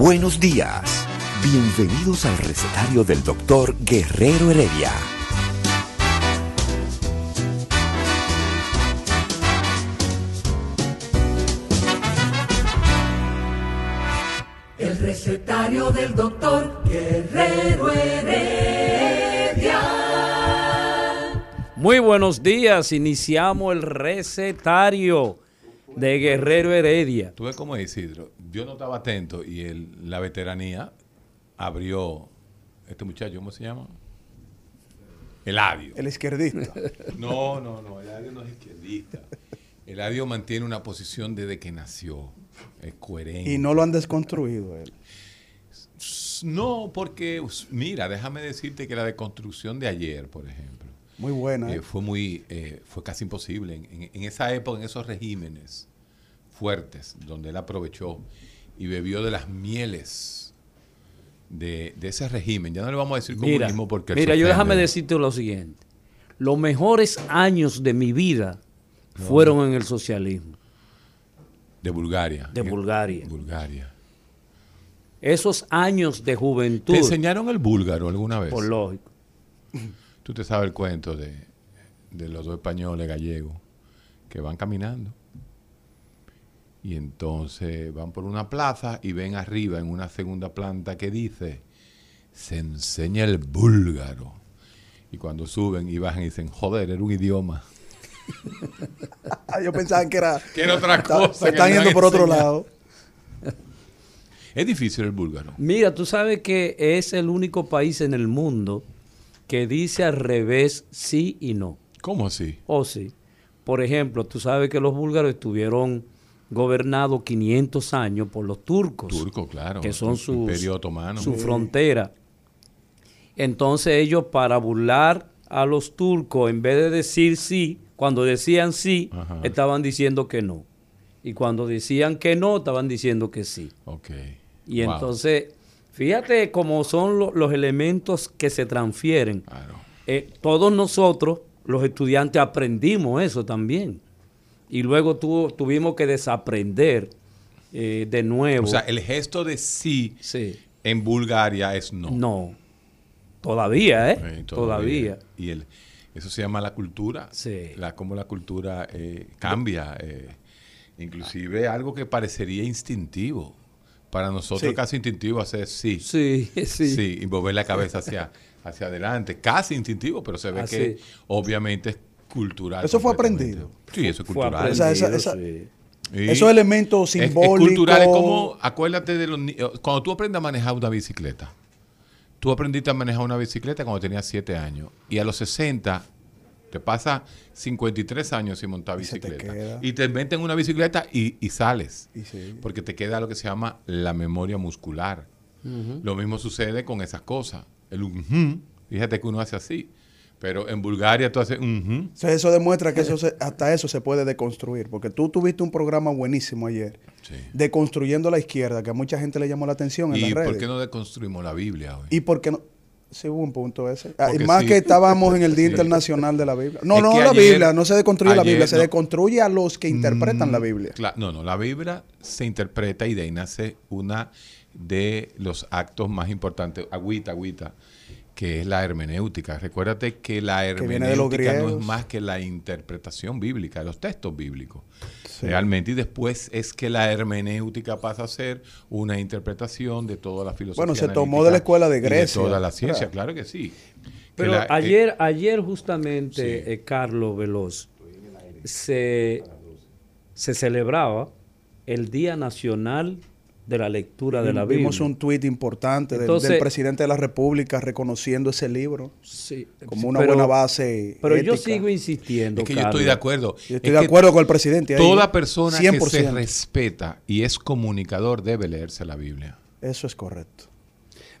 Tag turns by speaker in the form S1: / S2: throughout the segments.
S1: Buenos días. Bienvenidos al recetario del doctor Guerrero Heredia.
S2: El recetario del doctor Guerrero Heredia.
S3: Muy buenos días, iniciamos el recetario de Guerrero Heredia.
S4: Tú ves cómo es Isidro. Yo no estaba atento y el, la veteranía abrió. Este muchacho, ¿cómo se llama? Eladio.
S5: El izquierdista.
S4: No, no, no. Eladio no es izquierdista. Eladio mantiene una posición desde que nació. Es coherente.
S5: y no lo han desconstruido él.
S4: No, porque, mira, déjame decirte que la deconstrucción de ayer, por ejemplo,
S5: Muy buena.
S4: eh,
S5: ¿eh?
S4: fue muy, eh, fue casi imposible. En, en- en esa época, en esos regímenes fuertes, donde él aprovechó y bebió de las mieles de, de ese régimen. Ya no le vamos a decir
S3: Mira,
S4: comunismo porque él
S3: mira yo déjame decirte lo siguiente. Los mejores años de mi vida fueron en el socialismo.
S4: de Bulgaria.
S3: De Bulgaria.
S4: Bulgaria.
S3: Esos años de juventud,
S4: ¿Te enseñaron el búlgaro alguna vez?
S3: por lógico.
S4: Tú te sabes el cuento de, de los dos españoles gallegos que van caminando. Y entonces van por una plaza y ven arriba en una segunda planta que dice, se enseña el búlgaro. Y cuando suben y bajan dicen, joder, era un idioma.
S5: Ah, yo pensaba que era.
S4: Que era otra
S5: Está-
S4: cosa
S5: Se
S4: que
S5: están yendo por otro lado.
S4: Es difícil el búlgaro.
S3: Mira, tú sabes que es el único país en el mundo que dice al revés sí y no.
S4: ¿Cómo así?
S3: O sí. Por ejemplo, tú sabes que los búlgaros estuvieron gobernados 500 años por los turcos.
S4: Turco, claro.
S3: que son
S4: Imperio otomano.
S3: su frontera. Entonces ellos para burlar a los turcos, en vez de decir sí, cuando decían sí,
S4: Ajá.
S3: estaban diciendo que no. Y cuando decían que no, estaban diciendo que sí.
S4: Ok.
S3: Y
S4: Wow.
S3: entonces, fíjate cómo son lo- los elementos que se transfieren.
S4: Claro.
S3: Eh, todos nosotros, los estudiantes, aprendimos eso también. Y luego tu- tuvimos que desaprender eh, de nuevo.
S4: O sea, el gesto de sí
S3: sí.
S4: en Bulgaria es no.
S3: No. Todavía, ¿eh?
S4: Eh,
S3: Todavía.
S4: Y el, eso se llama la cultura.
S3: Sí.
S4: La, cómo la cultura eh, cambia. eh, inclusive algo que parecería instintivo. Para nosotros
S5: Sí.
S4: casi instintivo hacer sí.
S3: Sí, sí.
S4: Sí, y mover la cabeza hacia, hacia adelante. Casi instintivo, pero se ve
S3: Así.
S4: que obviamente es cultural.
S5: Eso fue aprendido.
S4: Sí, eso es cultural.
S5: Esa- esa-
S3: sí.
S5: Esos elementos
S4: Es- es
S5: simbólicos.
S4: cultural, es como, acuérdate de los ni- Cuando tú aprendes a manejar una bicicleta, tú aprendiste a manejar una bicicleta cuando tenías 7 años. Y a los 60, te pasa 53 años sin montar
S5: te
S4: bicicleta. Y te meten una bicicleta y, y sales.
S5: Y sí.
S4: Porque te queda lo que se llama la memoria muscular. Lo mismo sucede con esas cosas. El fíjate que uno hace así. Pero en Bulgaria tú haces ujú.
S5: O sea, eso demuestra que eso se- hasta eso se puede deconstruir. Porque tú tuviste un programa buenísimo ayer.
S4: Sí.
S5: Deconstruyendo la izquierda, que a mucha gente le llamó la atención en
S4: ¿Y
S5: las redes.
S4: por qué no deconstruimos la Biblia hoy?
S5: ¿Y por qué no? Sí, hubo un punto ese. Ah, y más
S4: sí.
S5: que estábamos en el Día
S4: Sí.
S5: Internacional de la Biblia. No,
S4: Es
S5: no la
S4: ayer-
S5: Biblia, no se deconstruye la Biblia, se
S4: no-
S5: deconstruye a los que interpretan la Biblia.
S4: Cla- no, no, la Biblia se interpreta y de ahí nace una de los actos más importantes, agüita, agüita, que es la hermenéutica. Recuérdate que la
S5: de
S4: hermenéutica no es más que la interpretación bíblica, de los textos bíblicos.
S5: Sí.
S4: Realmente, y después es que la hermenéutica pasa a ser una interpretación de toda la filosofía.
S5: Bueno, se tomó de la escuela de Grecia,
S4: toda la ciencia, claro que sí. Que
S3: Pero
S4: eh,
S3: ayer, ayer justamente,
S4: Sí.
S3: eh, Carlos Veloz, se, se celebraba el Día Nacional de la lectura de la Biblia.
S5: Vimos un tuit importante del-
S3: Entonces-
S5: del presidente de la República reconociendo ese libro
S3: Sí,
S5: como una
S3: pero-
S5: buena base.
S3: Pero yo sigo insistiendo.
S4: Es que yo estoy de acuerdo.
S5: Yo
S4: Es
S5: estoy de acuerdo con el presidente.
S4: Toda persona que
S5: 100%.
S4: se respeta y es comunicador debe leerse la Biblia.
S5: Eso es correcto.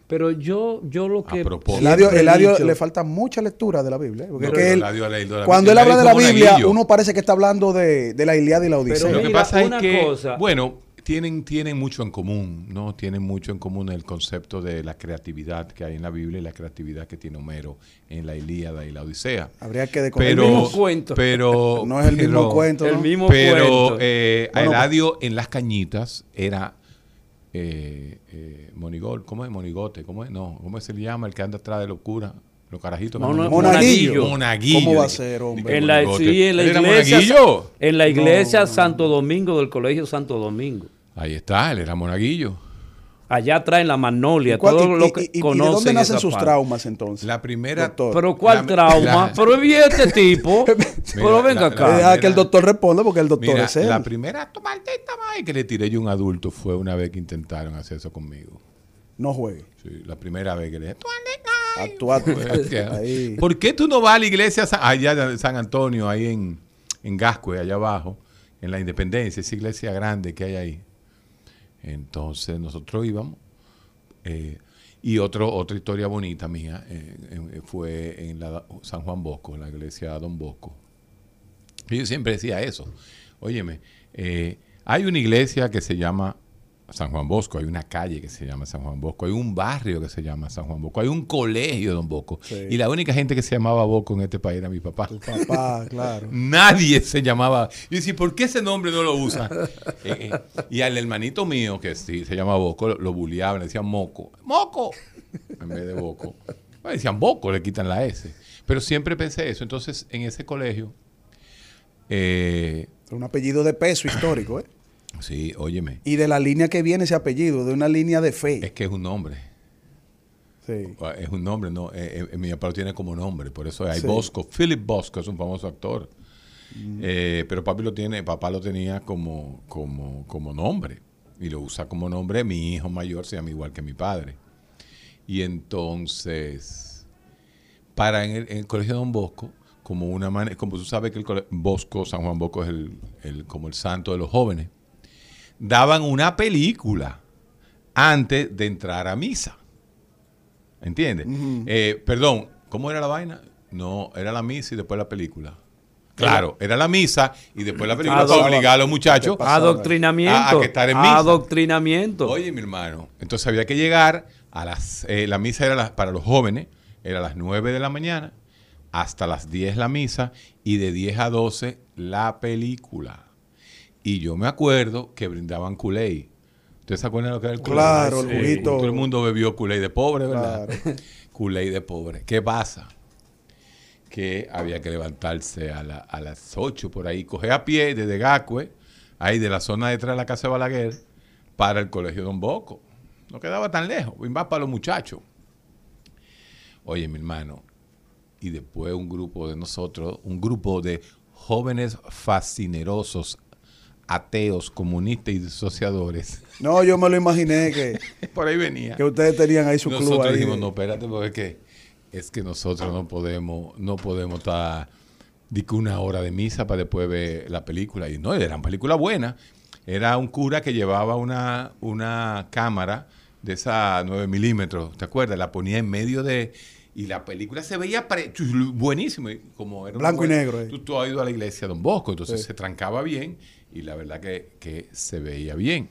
S3: Pero yo, yo lo que.
S5: Eladio, Eladio le falta mucha lectura de la Biblia. Porque
S4: No,
S5: es que él-
S4: Eladio ha leído la
S5: cuando él habla de la Biblia, uno parece que está hablando de, de la Iliada y la Odisea.
S3: Pero
S4: Lo que
S3: mira,
S4: pasa es
S3: una
S4: que,
S3: cosa-
S4: bueno, tienen, tienen mucho en común, ¿no? Tienen mucho en común el concepto de la creatividad que hay en la Biblia y la creatividad que tiene Homero en la Ilíada y la Odisea.
S5: Habría que
S4: Pero,
S5: decorar.
S3: El mismo cuento.
S4: pero
S5: no es el mismo
S4: pero-
S5: cuento.
S3: El mismo
S4: Pero
S3: cuento.
S4: eh,
S5: Bueno,
S4: Eladio en las cañitas era eh, eh, monigol, ¿cómo es? Monigote, ¿cómo es? No, ¿cómo se le llama el que anda atrás de locura? Los carajitos.
S3: Mono-
S5: Monaguillo.
S4: Monaguillo.
S5: ¿Cómo va a ser, hombre?
S3: En la, sí, en la
S4: ¿Él era
S3: iglesia,
S4: monaguillo?
S3: en la iglesia Santo Domingo del Colegio Santo Domingo.
S4: Ahí está, él era monaguillo.
S3: Allá traen la magnolia,
S5: ¿Y cuál-
S3: todo
S5: y-
S3: lo
S5: y-
S3: que
S5: y- y de
S3: conocen
S5: dónde nacen sus
S3: parte.
S5: traumas entonces?
S4: La primera...
S5: Doctor.
S3: Pero ¿cuál
S4: La-
S3: trauma?
S4: la-
S3: Pero vi este tipo. Pero venga
S4: la-
S3: acá.
S4: la-
S5: Deja que el doctor responda porque el doctor
S4: Mira,
S5: es él.
S4: la primera tu maldita madre que le tiré yo a un adulto fue una vez que intentaron hacer eso conmigo.
S5: No juegue.
S4: Sí, la primera vez que le dije,
S5: Ahí.
S4: ¿Por qué tú no vas a la iglesia allá de San Antonio, ahí en, en Gascue, allá abajo, en la Independencia, esa iglesia grande que hay ahí? Entonces nosotros íbamos. eh, y otro, otra historia bonita mía eh, eh, fue en la San Juan Bosco, la iglesia Don Bosco. Y yo siempre decía eso. Óyeme, hay una iglesia que se llama San Juan Bosco, hay una calle que se llama San Juan Bosco, hay un barrio que se llama San Juan Bosco, hay un colegio Don Bosco.
S5: Sí.
S4: Y la única gente que se llamaba Bosco en este país era mi papá.
S5: Tu papá, claro.
S4: Nadie se llamaba. Y decía, ¿por qué ese nombre no lo usa? Eh, eh, y al hermanito mío, que sí se llama Boco, lo, lo bulleaban, le decían Moco. ¡Moco! En vez de Boco. Bueno, decían Boco, le quitan la S. Pero siempre pensé eso. Entonces, en ese colegio, eh,
S5: Un apellido de peso histórico, ¿eh?
S4: Sí, óyeme,
S5: Y de la línea que viene ese apellido, de una línea de fe.
S4: es que es un nombre.
S5: Sí.
S4: Es un nombre, no. eh, eh, mi papá lo tiene como nombre, por eso hay
S5: Sí.
S4: Bosco. Philip Bosco es un famoso actor. Eh, pero papi lo tiene, papá lo tenía como, como, como nombre. Y lo usa como nombre. Mi hijo mayor se llama igual que mi padre. Y entonces, para en el, en el colegio Don Bosco, como una manera, como tú sabes que el Bosco, San Juan Bosco es el, el- como el santo de los jóvenes, daban una película antes de entrar a misa. ¿Entiendes? Eh, perdón, ¿cómo era la vaina? No, era la misa y después la película. Claro, era la misa y después la película para obligar a los muchachos?
S3: Adoctrinamiento.
S4: A- a que estar en misa.
S3: Adoctrinamiento.
S4: Oye, mi hermano, entonces había que llegar a las... eh, la misa era para los jóvenes, era a las 9 de la mañana, hasta las 10 la misa y de 10 a 12 la película. Y yo me acuerdo que brindaban Kool-Aid. ¿Ustedes se acuerdan de lo que era el Kool-Aid?
S5: Claro, el juguito.
S4: Todo el mundo bebió Kool-Aid de pobre, ¿verdad?
S5: Claro.
S4: Kool-Aid de pobre. ¿Qué pasa? Que había que levantarse a, la- a las 8 por ahí, coger a pie desde Gacue, ahí de la zona detrás de la casa de Balaguer, para el colegio Don Bosco. No quedaba tan lejos, más para los muchachos. Oye, mi hermano, y después un grupo de nosotros, un grupo de jóvenes fascinerosos, ateos, comunistas y disociadores.
S5: No, yo me lo imaginé que,
S4: Por ahí venía.
S5: que ustedes tenían ahí su club
S4: Nosotros
S5: ahí.
S4: dijimos, no, espérate, porque es que, es que nosotros no podemos, no podemos estar di que una hora de misa para después ver la película. Y no, era una película buena. Era un cura que llevaba una, una cámara de esa 9 milímetros, ¿te acuerdas? La ponía en medio de... Y la película se veía buenísimo. Como era
S5: Blanco y negro, eh.
S4: Tú, tú has ido a la iglesia Don Bosco, entonces
S5: Sí.
S4: se trancaba bien y la verdad que, que se veía bien.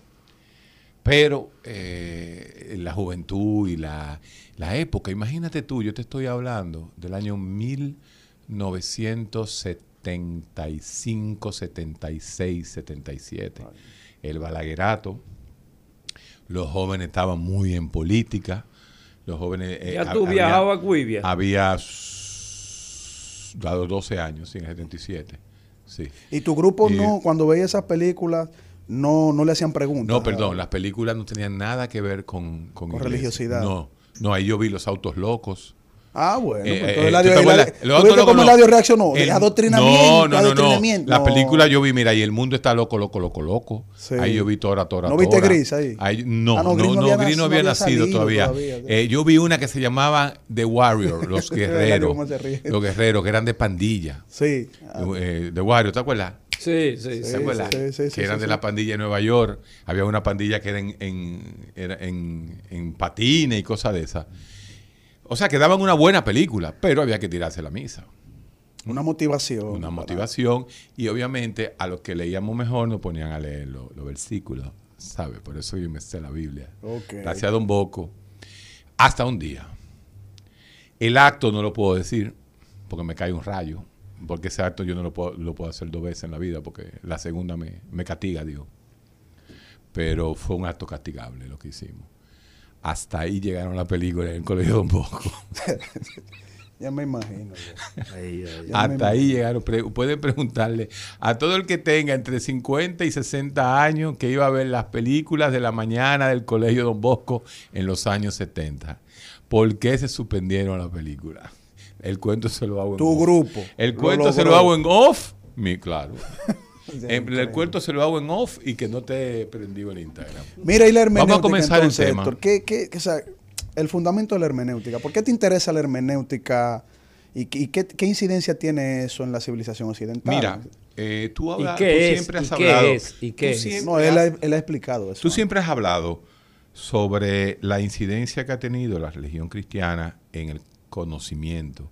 S4: Pero eh, la juventud y la, la época, imagínate tú, yo te estoy hablando del año 1975, 76, 77. El balaguerato, los jóvenes estaban muy en política. Los jóvenes. eh,
S3: Ya tú viajabas a Cuivia.
S4: Había dado 12 años, sí, en el 77. Sí.
S5: Y tu grupo
S4: Y-
S5: no, cuando veía esas películas, no, no le hacían preguntas.
S4: No, perdón, las películas no tenían nada que ver con, con,
S5: religiosidad.
S4: No, no, ahí yo vi los autos locos.
S5: Ah, bueno.
S4: Eh,
S5: pues
S4: eh,
S5: todo el
S4: ¿tú
S5: audio-
S4: te
S5: el-
S4: acuerdas?
S5: ¿tú
S4: Lo otro
S5: viste el
S4: no.
S5: audio reaccionó?
S4: El-
S5: adoctrinamiento,
S4: No, no, no, no.
S5: adoctrinamiento.
S4: La
S5: No.
S4: película yo vi, mira, y el mundo está loco, loco, loco, loco.
S5: Sí.
S4: Ahí yo vi Tora, Tora,
S5: ¿No viste
S4: Tora.
S5: Gris ahí?
S4: no,
S5: Ah, no,
S4: no,
S5: Gris
S4: no,
S5: no había
S4: Gris no había
S5: no había
S4: nacido todavía.
S5: todavía.
S4: Eh, yo vi una que se llamaba The Warrior, los guerreros. los guerreros, que eran de pandilla.
S5: Sí. Ah,
S4: Eh, The Warrior, ¿te acuerdas?
S3: Sí, sí,
S4: ¿Te
S3: sí.
S4: acuerdas?
S5: sí, sí, sí,
S4: que eran
S5: sí,
S4: de
S5: sí.
S4: la pandilla de Nueva York. Había una pandilla que era en, en, era en, en patines y cosas de esas. O sea, que daban una buena película, pero había que tirarse la misa.
S5: Una motivación.
S4: Una
S5: para-
S4: motivación. Y obviamente a los que leíamos mejor nos ponían a leer los, los versículos, ¿sabes? Por eso yo me sé la Biblia. Gracias a Don Boco. Hasta un día. El acto no lo puedo decir porque me cae un rayo. Porque ese acto yo no lo puedo, lo puedo hacer dos veces en la vida porque la segunda me, me castiga, Dios. Pero fue un acto castigable lo que hicimos. Hasta ahí llegaron la película en el colegio Don Bosco.
S5: Ya me imagino. ya. Me
S4: Hasta ahí llegaron. Pre- pueden preguntarle a todo el que tenga entre 50 y 60 años que iba a ver las películas de la mañana del Colegio Don Bosco en los años 70. ¿Por qué se suspendieron la película? El cuento se lo hago en
S5: Tu
S4: off.
S5: grupo
S4: El
S5: lo
S4: cuento se lo hago en off. Mi, claro. En- el cuento se lo hago en off y que no te he prendido en Instagram.
S5: Mira, y la hermenéutica.
S4: Vamos a comenzar el
S5: entonces,
S4: tema.
S5: Héctor, ¿qué, qué- qué- o sea, el fundamento de la hermenéutica. ¿Por qué te interesa la hermenéutica y, qué- y qué, qué incidencia tiene eso en la civilización occidental?
S4: Mira, eh, tú, hablas,
S3: qué
S4: tú
S3: es?
S4: siempre
S3: ¿Y
S4: has
S3: qué
S4: hablado.
S3: es? ¿Y qué es?
S5: no, él
S4: has-
S5: ha, él ha explicado eso.
S4: Tú siempre has hablado sobre la incidencia que ha tenido la religión cristiana en el conocimiento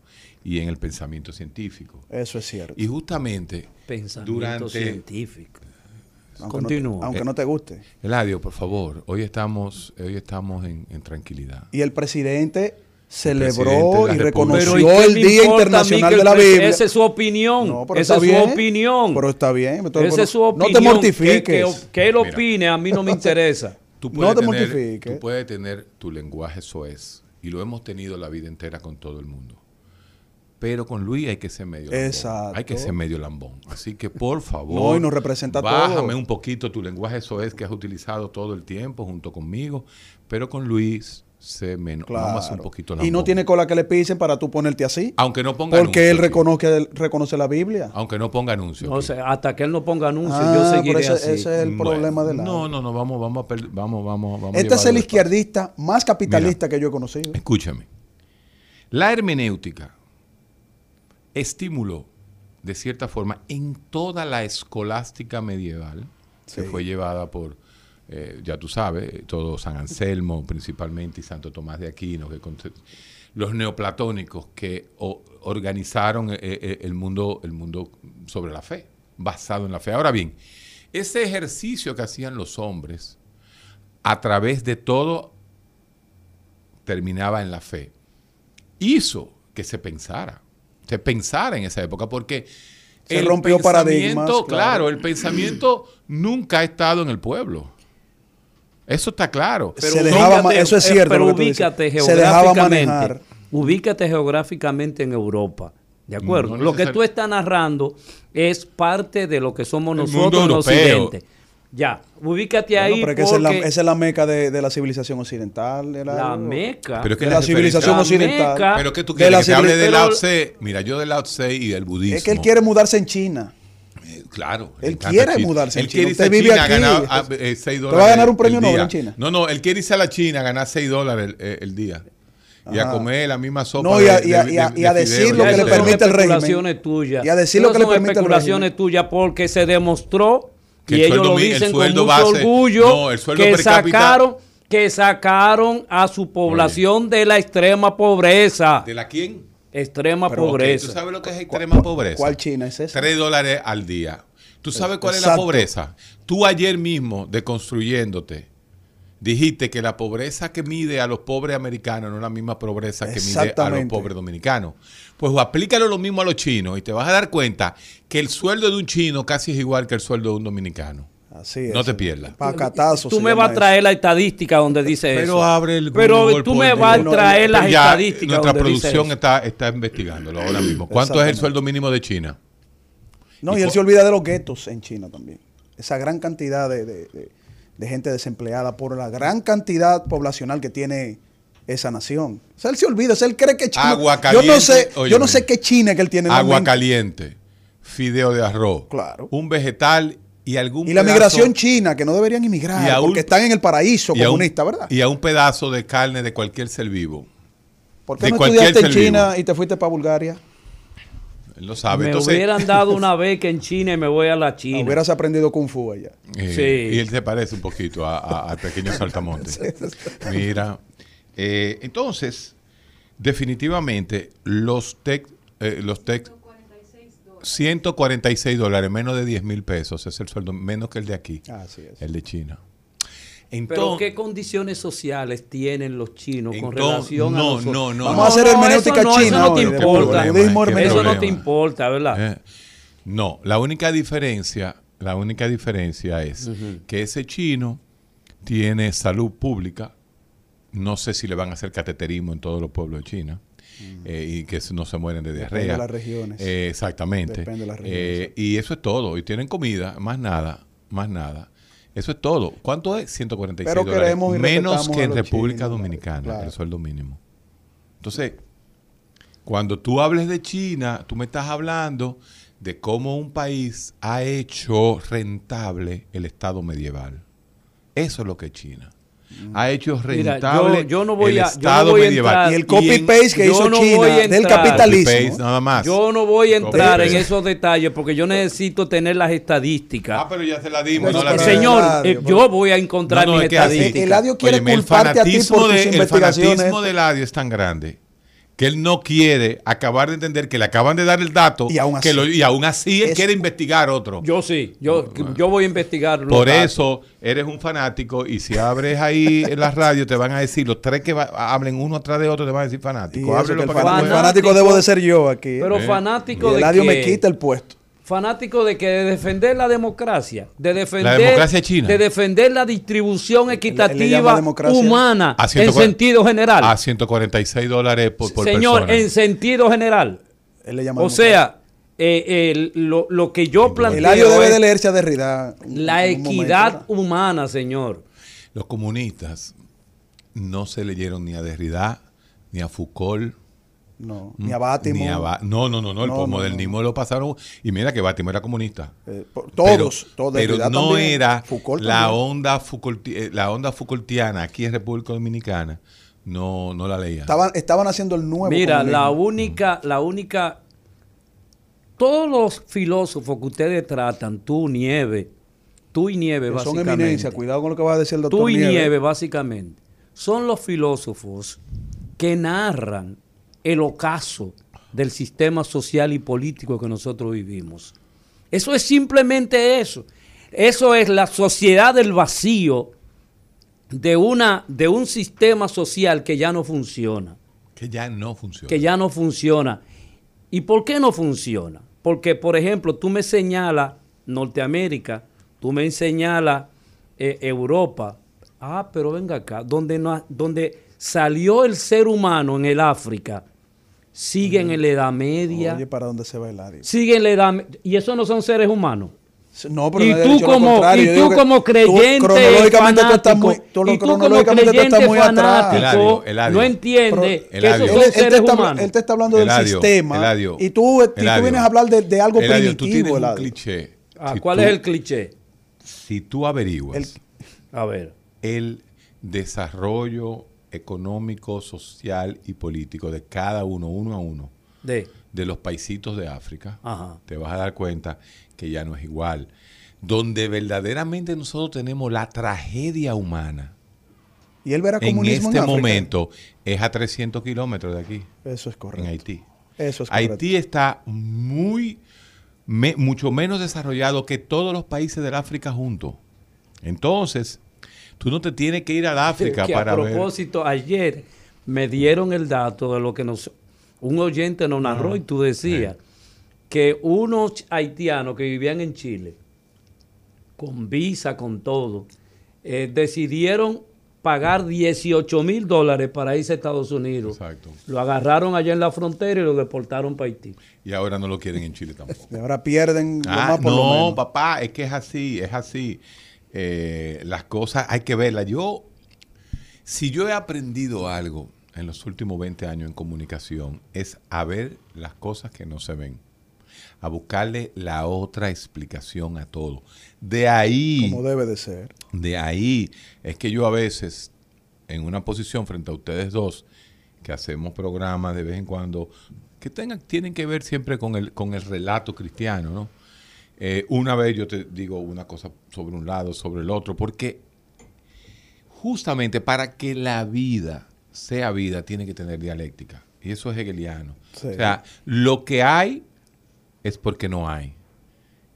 S4: y en el pensamiento científico.
S5: Eso es cierto.
S4: Y justamente
S3: Pensamiento
S4: durante...
S3: científico.
S5: aunque, no,
S3: continúa.
S5: te- aunque
S4: Eh,
S5: no te guste.
S4: Eladio, por favor, hoy estamos, hoy estamos en, en tranquilidad.
S5: Y el presidente celebró y reconoció
S3: Pero ¿y
S5: el Día Internacional de la Biblia.
S3: Esa es su opinión.
S5: No, pero
S3: Esa es
S5: bien.
S3: su opinión.
S5: Pero está bien. entonces,
S3: Esa es su
S5: no
S3: opinión.
S5: te
S3: Que,
S5: mortifiques.
S3: que- que él
S4: Mira.
S3: opine, a mí no me interesa.
S4: Tú
S5: No te
S4: tener,
S5: mortifiques.
S4: Tú puedes tener tu lenguaje soez y lo hemos tenido la vida entera con todo el mundo. Pero con Luis hay que ser medio lambón.
S5: Exacto.
S4: Hay que ser medio lambón. Así que por favor.
S5: No, y nos representa
S4: Bájame un poquito tu lenguaje soez que has utilizado todo el tiempo junto conmigo. Pero con Luis sé menos.
S5: Claro.
S4: Vamos a ser un poquito lambón.
S5: y no tiene cola que le pisen para tú ponerte así.
S4: Aunque no ponga
S5: Porque él
S4: anuncio aquí.
S5: reconoce, reconoce la Biblia.
S4: Aunque no ponga anuncio.
S3: No
S4: aquí.
S3: sé, hasta que él no ponga anuncios,
S5: Ah,
S3: yo
S5: pero
S3: seguiré
S5: ese,
S3: así.
S5: ese es el
S4: Bueno,
S5: problema de la.
S4: No, no, no. Vamos, vamos, a vamos, vamos, vamos. a
S5: Este es el izquierdista más capitalista que yo he conocido.
S4: Escúchame. La hermenéutica estimuló, de cierta forma, en toda la escolástica medieval, que
S5: Sí.
S4: fue llevada por, eh, ya tú sabes, todo San Anselmo principalmente y Santo Tomás de Aquino, que los neoplatónicos que organizaron eh, eh, el, mundo, el mundo sobre la fe, basado en la fe. Ahora bien, ese ejercicio que hacían los hombres a través de todo terminaba en la fe hizo que se pensara, se pensara en esa época, porque
S5: Se rompió paradigmas,
S4: pensamiento,
S5: claro.
S4: claro, el pensamiento nunca ha estado en el pueblo. Eso está claro.
S5: Se dejaba ma- eso es
S3: eh,
S5: cierto
S3: Pero ubícate
S5: Se dejaba
S3: geográficamente. Ubícate geográficamente en Europa. ¿De acuerdo?
S4: No
S3: lo que tú estás narrando es parte de lo que somos
S4: El
S3: nosotros en
S4: europeo.
S3: Occidente. Ya, ubícate
S5: Bueno,
S3: ahí
S5: pero es que esa es, la,
S3: porque
S5: esa es la meca de, de la civilización occidental. de la,
S3: la meca
S4: Pero es que
S5: de
S4: la
S5: la civilización occidental.
S3: Meca-
S4: Pero que tú
S5: de
S4: quieres
S5: la
S4: que hable de Lao Tse. Mira, yo de Lao Tse y del budismo.
S5: Es que él quiere mudarse en China.
S4: Eh, Claro.
S5: Él quiere
S4: China.
S5: mudarse en
S4: Él
S5: China.
S4: quiere irse
S5: Usted
S4: a
S5: vive
S4: China a
S5: aquí.
S4: ganar ah, eh, seis
S5: Te va a
S4: dólares
S5: ganar un premio
S4: el
S5: Nobel en China.
S4: No, no, él quiere irse a la China a ganar 6 dólares el, el- el día. Y a comer la misma sopa.
S5: No, y a- y a- y a- y a decir lo que le permite el régimen.
S3: especulaciones tuyas.
S5: Y a decir lo que le permite el
S3: especulaciones
S5: régimen.
S3: tuyas porque se demostró
S4: Que
S3: y
S4: el
S3: ellos
S4: sueldo
S3: lo
S4: mi- el
S3: dicen con mucho
S4: base-
S3: orgullo
S4: no, el sueldo
S3: que sacaron que sacaron a su población de la extrema pobreza.
S4: ¿De la quién?
S3: Extrema
S5: Pero, ok,
S4: ¿Tú
S3: pobreza.
S4: sabes lo que es extrema pobreza?
S5: ¿Cuál China es esa?
S4: 3 dólares al día. ¿Tú sabes cuál es la pobreza? Tú ayer mismo, deconstruyéndote, dijiste que la pobreza que mide a los pobres americanos no es la misma pobreza que mide a los pobres dominicanos. Pues aplícalo lo mismo a los chinos y te vas a dar cuenta que el sueldo de un chino casi es igual que el sueldo de un dominicano.
S5: Así es.
S4: No te pierdas.
S5: Pacatazo.
S3: Tú me vas a traer la estadística donde dice eso.
S4: Pero abre el
S3: Pero tú me vas a traer las
S4: Ya,
S3: estadísticas
S4: Nuestra
S3: donde dice
S4: producción
S3: eso.
S4: está, está investigándolo ahora mismo. ¿Cuánto es el sueldo mínimo de China?
S5: No, y
S4: Y
S5: él se olvida de los guetos en China también. Esa gran cantidad de, de- de- de gente desempleada por la gran cantidad poblacional que tiene esa nación. O sea, él se olvida, o sea, él cree que China.
S4: Agua
S5: yo no
S4: caliente,
S5: sé, yo no sé qué China que él tiene en
S4: Agua caliente, fideo de arroz,
S5: Claro.
S4: un vegetal y algún
S5: Y la migración china, que no deberían inmigrar,
S4: un-
S5: porque están en el paraíso
S4: un-
S5: comunista, ¿verdad?
S4: Y a un pedazo de carne de cualquier ser vivo.
S5: ¿Por qué
S4: de
S5: no estudiaste en China
S4: vivo.
S5: y te fuiste para Bulgaria?
S4: Él lo sabe.
S3: me
S4: Entonces,
S3: hubieran dado una beca en China y me voy a la China.
S5: Hubieras aprendido Kung Fu allá.
S4: eh,
S3: Sí.
S4: Y él se parece un poquito a- a- al pequeño saltamonte. Mira, eh, entonces, definitivamente, los tech, eh, los tech, 146 dólares, menos de 10 mil pesos, es el sueldo menos que el de aquí,
S5: Así es.
S4: el de China.
S3: Pero ¿qué condiciones sociales tienen los chinos con relación a
S4: no,
S3: nosotros?
S4: no, no,
S5: Vamos a hacer hermenéutica
S3: eso no,
S5: china
S3: Eso no te importa. Eso no te importa, ¿verdad?
S4: Eh, no, la única diferencia, la única diferencia es que ese chino tiene salud pública. No sé si le van a hacer cateterismo en todos los pueblos de China. eh, y que no se mueren de
S5: Mm. Depende
S4: diarrea.
S5: de las regiones.
S4: Eh, exactamente.
S5: Depende de las
S4: Eh,
S5: regiones.
S4: y eso es todo. Y tienen comida, más nada, más nada. Eso es todo. ¿Cuánto es? 146
S5: Pero
S4: dólares. Menos que en República
S5: chinos,
S4: Dominicana,
S5: claro.
S4: el sueldo mínimo. Entonces, cuando tú hables de China, tú me estás hablando de cómo un país ha hecho rentable el Estado medieval. Eso es lo que es China. Ha hecho
S3: Mira,
S4: rentable
S3: yo- yo no voy
S4: el
S3: a- yo no
S4: Estado
S3: voy a
S4: medieval.
S3: entrar-
S5: Y el copy-paste que hizo
S3: no
S5: China
S3: a
S5: del capitalismo.
S4: Copy-paste, nada más.
S3: Yo no voy a entrar en esos detalles porque yo necesito tener las estadísticas.
S4: Ah, pero ya se la dimos. No la.
S3: Señor,
S5: Eladio,
S3: eh, yo voy a encontrar
S4: No, no,
S3: mis
S4: es que
S3: estadísticas.
S5: Eladio quiere
S4: Óyeme, el
S5: culparte a ti
S4: fanatismo
S5: por
S4: de-
S5: tus
S4: El
S5: investigaciones.
S4: fanatismo de Eladio es tan grande que él no quiere acabar de entender que le acaban de dar el dato
S5: Y aún
S4: que
S5: así.
S4: lo- y aún así él
S5: Es-
S4: quiere investigar otro.
S3: Yo sí, yo, yo voy a investigar. los
S4: Por
S3: datos.
S4: eso eres un fanático y si abres ahí en la radio te van a decir, los tres que va- hablen uno atrás de otro te van a decir fanático. Ábrelo
S5: el,
S4: para que
S5: fanático debo de ser yo aquí.
S3: Pero
S4: Eh.
S3: fanático
S5: y
S3: de
S5: Eladio
S3: que,
S5: me quita el puesto.
S3: Fanático de que de defender la democracia, de defender
S4: democracia china.
S3: de defender la distribución equitativa
S5: democracia.
S3: humana
S4: A
S3: en
S4: 140
S3: sentido general.
S4: A 146 dólares por, por
S3: Señor,
S4: persona.
S3: en sentido general.
S5: Él le llama
S3: O sea, eh, el- lo, lo que yo planteo
S5: Eladio debe
S3: es
S5: de leerse a Derrida.
S3: la
S5: momento,
S3: equidad humana, señor.
S4: Los comunistas no se leyeron ni a Derrida, ni a Foucault,
S5: No, ni a Bátimo.
S4: Ni a Ba- no, no, no, no, el
S5: No, no,
S4: modernismo lo pasaron. Y mira que Bátimo era comunista.
S5: Eh, por- todos,
S4: pero,
S5: todos.
S4: pero no
S5: también,
S4: era
S5: Foucault
S4: la
S5: también.
S4: onda, eh, la onda Foucaultiana aquí en República Dominicana. No, no la leía.
S5: Estaban, estaban haciendo el nuevo.
S3: Mira,
S5: comunismo.
S3: la única, la única, todos los filósofos que ustedes tratan, tú Nieve, tú y Nieve,
S5: Que son
S3: básicamente.
S5: eminencia. Cuidado con lo que va a decir el doctor
S3: Tú y
S5: Nieves.
S3: Nieve, básicamente, son los filósofos que narran el ocaso del sistema social y político que nosotros vivimos. Eso es simplemente eso. Eso es la sociedad del vacío de, una, de un sistema social que ya no funciona
S4: que ya no funciona.
S3: que ya no funciona. ¿Y por qué no funciona? Porque, por ejemplo, tú me señalas Norteamérica, tú me señalas eh, Europa. Ah, pero venga acá, donde, no, donde salió el ser humano en el África, sigue en la Edad Media,
S5: Oye, ¿para dónde se va Eladio?
S3: sigue en la Edad Y esos no son seres humanos.
S5: No, pero
S3: Y tú como- y tú como creyente
S5: cronológicamente tú estás muy,
S3: fanático,
S5: tú
S3: y tú como
S5: cronológicamente tú estás
S3: creyente
S5: muy atrás.
S3: fanático,
S4: Eladio, Eladio.
S3: no entiende
S5: Pero-
S3: que
S4: Eladio.
S3: esos
S5: Él,
S3: son
S5: él te
S3: seres
S5: está, habla-
S3: humanos.
S5: él te está hablando del sistema y tú, y tú vienes a hablar de, de algo
S4: Eladio, tú tienes
S5: primitivo.
S4: un cliché.
S3: Ah,
S4: Si
S3: ¿Cuál
S4: tú-
S3: es el cliché?
S4: Si tú averiguas
S5: El-
S3: A ver.
S4: el desarrollo económico, social y político de cada uno, uno a uno,
S3: De.
S4: de los paisitos de África,
S3: Ajá.
S4: te vas a dar cuenta que ya no es igual. Donde verdaderamente nosotros tenemos la tragedia humana
S5: Y él verá
S4: en
S5: comunismo
S4: este
S5: en, África.
S4: momento es a 300 kilómetros de aquí,
S5: Eso es correcto.
S4: en Haití.
S5: Eso es correcto.
S4: Haití está muy, me- mucho menos desarrollado que todos los países del África juntos. Entonces, tú no te tienes que ir al África
S3: que
S4: para
S3: a
S4: ver.
S3: propósito, ayer me dieron el dato de lo que nos un oyente nos narró y tú decías que unos haitianos que vivían en Chile, con visa, con todo, eh, decidieron pagar 18 mil dólares para irse a Estados Unidos.
S4: Exacto.
S3: Lo agarraron allá en la frontera y lo deportaron para Haití.
S4: Y ahora no lo quieren en Chile tampoco.
S5: Y ahora pierden lo
S4: Ah,
S5: más por lo
S4: no,
S5: menos.
S4: papá, es que es así, es así. Eh, las cosas hay que verlas. Yo, si yo he aprendido algo en los últimos 20 años en comunicación es a ver las cosas que no se ven, a buscarle la otra explicación a todo. De ahí,
S5: Como debe de ser.
S4: de ahí es que yo a veces, en una posición frente a ustedes dos, que hacemos programas de vez en cuando, que tengan, tienen que ver siempre con el, con el relato cristiano, ¿no? Eh, una vez yo te digo una cosa sobre un lado, sobre el otro, porque justamente para que la vida sea vida, tiene que tener dialéctica. Y eso es hegeliano.
S5: Sí.
S4: O sea, lo que hay es porque no hay.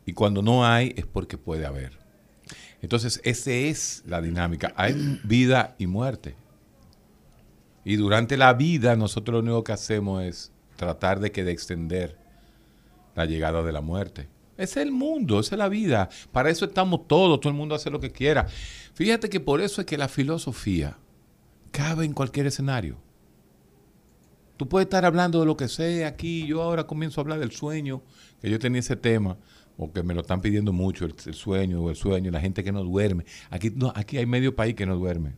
S4: Y cuando no hay es porque puede haber. Entonces, esa es la dinámica. Hay vida y muerte. Y durante la vida nosotros lo único que hacemos es tratar de que de extender la llegada de la muerte. Es el mundo, esa es la vida. Para eso estamos todos, todo el mundo hace lo que quiera. Fíjate que por eso es que la filosofía cabe en cualquier escenario. Tú puedes estar hablando de lo que sea aquí. Yo ahora comienzo a hablar del sueño, que yo tenía ese tema, o que me lo están pidiendo mucho, el, el sueño o el sueño, la gente que no duerme. Aquí, no, aquí hay medio país que no duerme.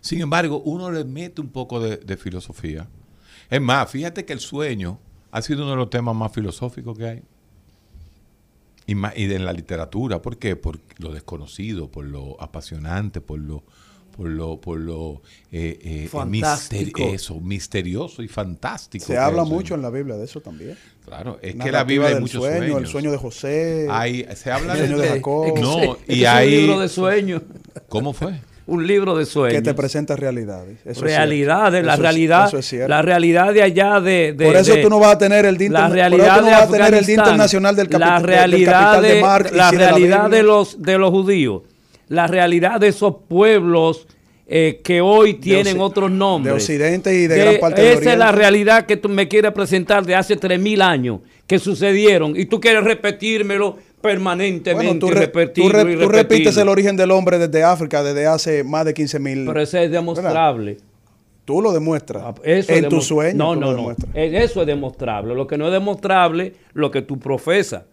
S4: Sin embargo, uno le mete un poco de, de filosofía. Es más, fíjate que el sueño ha sido uno de los temas más filosóficos que hay. Y, más, y de la literatura, ¿por qué? Por lo desconocido, por lo apasionante, por lo, por lo, por lo eh, eh,
S3: Fantástico.
S4: mister- eso, misterioso y fantástico.
S5: Se habla mucho
S4: sueño.
S5: en la Biblia de eso también.
S4: Claro, es que la Biblia hay muchos
S5: sueño,
S4: sueños.
S5: el sueño de José.
S4: Hay- se habla
S5: el sueño
S4: de,
S5: de Jacob.
S3: Es que
S4: No, y
S3: un libro de sueños.
S4: ¿Cómo fue?
S3: Un libro de sueños.
S5: que te presenta realidades. Eso es
S3: realidades, la
S5: Eso es-
S3: realidad,
S5: eso es cierto.
S3: la realidad de allá de, de-
S5: por eso
S3: de-
S5: tú no vas a tener el Día,
S3: la realidad
S5: no
S3: de
S5: vas a tener el Día Internacional del, capi-
S3: la
S5: del- del
S3: realidad
S5: capital de,
S3: de,
S5: Marx
S3: la
S5: de
S3: realidad de los de los judíos, la realidad de esos pueblos eh, que hoy tienen otros nombres.
S5: de Occidente y de gran parte del
S3: Esa es la realidad que tú me quieres presentar de hace 3000 años que sucedieron y tú quieres repetírmelo permanentemente
S5: Bueno, tú, re- tú re- repites el origen del hombre desde África desde hace más de 15 mil.
S3: Pero ese es demostrable.
S5: Tú lo demuestras.
S3: Ah, Eso
S5: en
S3: es
S5: tu sueño
S3: No,
S5: tú
S3: no,
S5: lo
S3: no.
S5: demuestras.
S3: Eso es demostrable. Lo que no es demostrable, lo que tú profesas.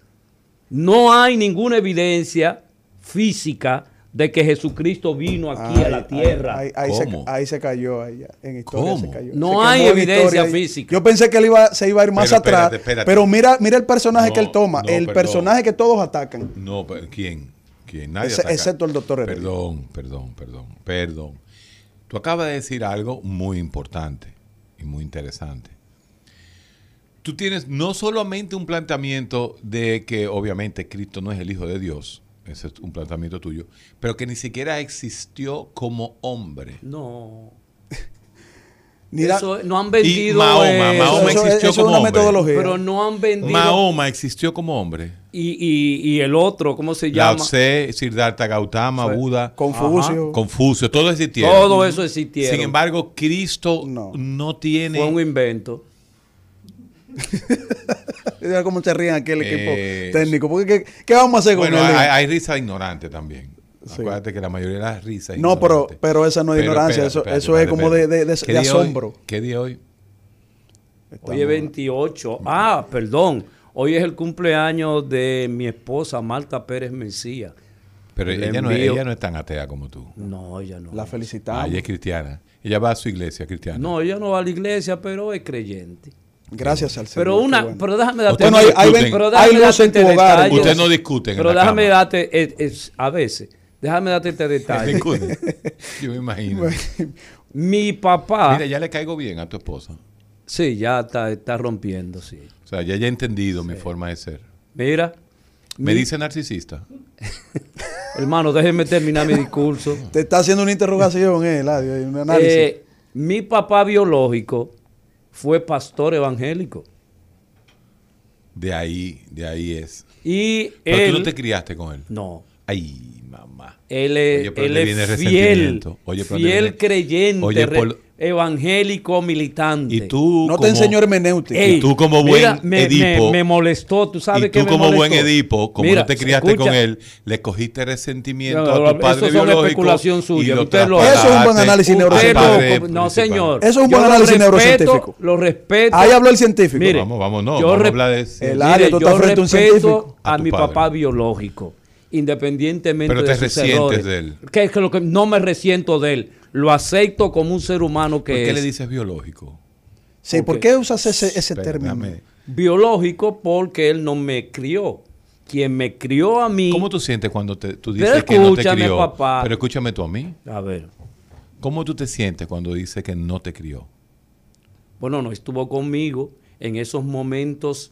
S3: No hay ninguna evidencia física de que Jesucristo vino aquí a la tierra.
S5: Ahí, se,
S4: ¿Cómo?
S5: ahí se cayó, ahí ya, en historia
S4: ¿Cómo?
S5: se cayó.
S3: No
S5: Se
S3: hay evidencia física.
S5: Yo pensé que él iba, se iba a ir más
S4: Pero
S5: atrás,
S4: espérate, espérate.
S5: pero mira, mira el personaje
S4: No,
S5: que él toma,
S4: no,
S5: el
S4: perdón.
S5: personaje que todos atacan.
S4: No, pero ¿quién? ¿Quién? Nadie
S5: Ese-
S4: ataca.
S5: excepto el doctor Heredia.
S4: Perdón, perdón, perdón, perdón. Tú acabas de decir algo muy importante y muy interesante. Tú tienes no solamente un planteamiento de que obviamente Cristo no es el Hijo de Dios, ese es un planteamiento tuyo, pero que ni siquiera existió como hombre.
S3: No.
S5: Mira,
S3: Eso no han vendido.
S4: Mahoma,
S3: eso,
S4: Mahoma
S5: eso-
S4: existió como
S5: una
S4: hombre.
S5: metodología.
S3: Pero no han vendido.
S4: Mahoma existió como hombre.
S3: Y, y, y el otro, ¿cómo se
S4: Lao
S3: llama?
S4: Tse, Siddhartha Gautama, Buda,
S5: Confucio.
S4: Confucio, todo existieron.
S3: Todo eso existieron.
S4: Sin embargo, Cristo no,
S5: No.
S4: tiene.
S3: Fue un invento.
S5: Mira cómo se ríen aquí el equipo
S4: Eh,
S5: técnico. Porque, ¿qué, qué vamos a hacer con
S4: bueno,
S5: él?
S4: hay, hay risa ignorante también.
S5: Sí.
S4: Acuérdate que la mayoría de las risas.
S5: No, pero-
S4: ignorante.
S5: pero esa no es
S4: Pero
S5: ignorancia, eso- eso es como de- de- de-
S4: ¿Qué
S5: de
S4: día hoy?
S5: asombro.
S4: ¿Qué día hoy?
S3: Hoy es 28. Ah, perdón. Hoy es el cumpleaños de mi esposa, Marta Pérez Mencía.
S4: Pero
S3: Le
S4: ella no, ella no es tan atea como tú.
S3: No, ella no.
S5: La
S4: Ah,
S5: felicitamos.
S4: ella es cristiana. Ella va a su iglesia cristiana.
S3: No, ella no va a la iglesia, pero es creyente.
S5: Gracias al Señor.
S3: Pero una,
S5: bueno.
S3: pero déjame darte.
S4: Usted no hay- hay
S3: pero
S5: hay
S3: déjame
S5: luz
S3: darte
S5: en tu
S3: este
S5: hogar,
S3: detalle.
S4: Ustedes no discuten en
S3: Pero
S4: la
S3: déjame
S4: cama.
S3: darte, es- es- a veces, déjame darte este detalle.
S4: Yo me imagino.
S3: Mi papá,
S4: Mira, ya le caigo bien a tu esposa.
S3: sí, ya está, está rompiendo, sí.
S4: O sea, ya ya he entendido mi forma de ser.
S3: Mira,
S4: Me
S3: mi-
S4: dice narcisista.
S3: hermano, déjeme terminar mi discurso.
S5: Te está haciendo una interrogación, eh, Eladio, un análisis.
S3: Eh, mi papá biológico fue pastor evangélico.
S4: De ahí, de ahí es.
S3: Y
S4: Pero
S3: él.
S4: tú no te criaste con él.
S3: no,
S4: Ay, mamá.
S3: Él es,
S4: Oye,
S3: él es fiel.
S4: Oye,
S3: fiel
S4: viene-
S3: creyente,
S4: Oye, por-
S3: evangélico, militante.
S4: Y tú,
S5: no
S4: como,
S5: te enseñó hermenéutica.
S3: Ey,
S4: y tú como
S3: mira,
S4: buen
S3: me,
S4: Edipo-
S3: me- me molestó, tú sabes
S4: y
S3: que
S4: tú
S3: me
S4: como buen? Edipo, como
S3: Mira,
S4: no te criaste
S3: escucha,
S4: con él, le cogiste resentimiento
S3: No,
S4: a tu padre
S3: eso son
S4: biológico
S3: especulación
S4: y
S3: suya, usted lo-
S5: Eso es un buen análisis neurocientífico.
S3: no, señor.
S5: Eso es un buen análisis
S3: respeto,
S5: neurocientífico.
S3: Lo respeto.
S5: Ahí habló el científico.
S3: Mire,
S4: Vamos, vamos, no,
S3: yo
S4: vamos a hablar de...
S5: El área, tú
S3: yo
S5: estás frente a un científico.
S3: mi papá biológico. Independientemente
S4: Pero
S3: de
S4: te
S3: sus
S4: resientes
S3: errores.
S4: de él.
S3: Que es que lo que no me resiento de él. Lo acepto como un ser humano
S4: ¿Por
S3: que
S4: qué
S3: es
S4: le dices biológico?
S5: Sí, ¿por qué usas ese, término?
S3: biológico porque él no me crió. Quien me crió a mí.
S4: ¿Cómo tú sientes cuando te, tú
S3: Pero
S4: dices que no te
S3: escúchame,
S4: crió?
S3: papá.
S4: Pero escúchame tú a mí.
S3: A ver.
S4: ¿Cómo tú te sientes cuando dices que no te crió?
S3: Bueno, no estuvo conmigo en esos momentos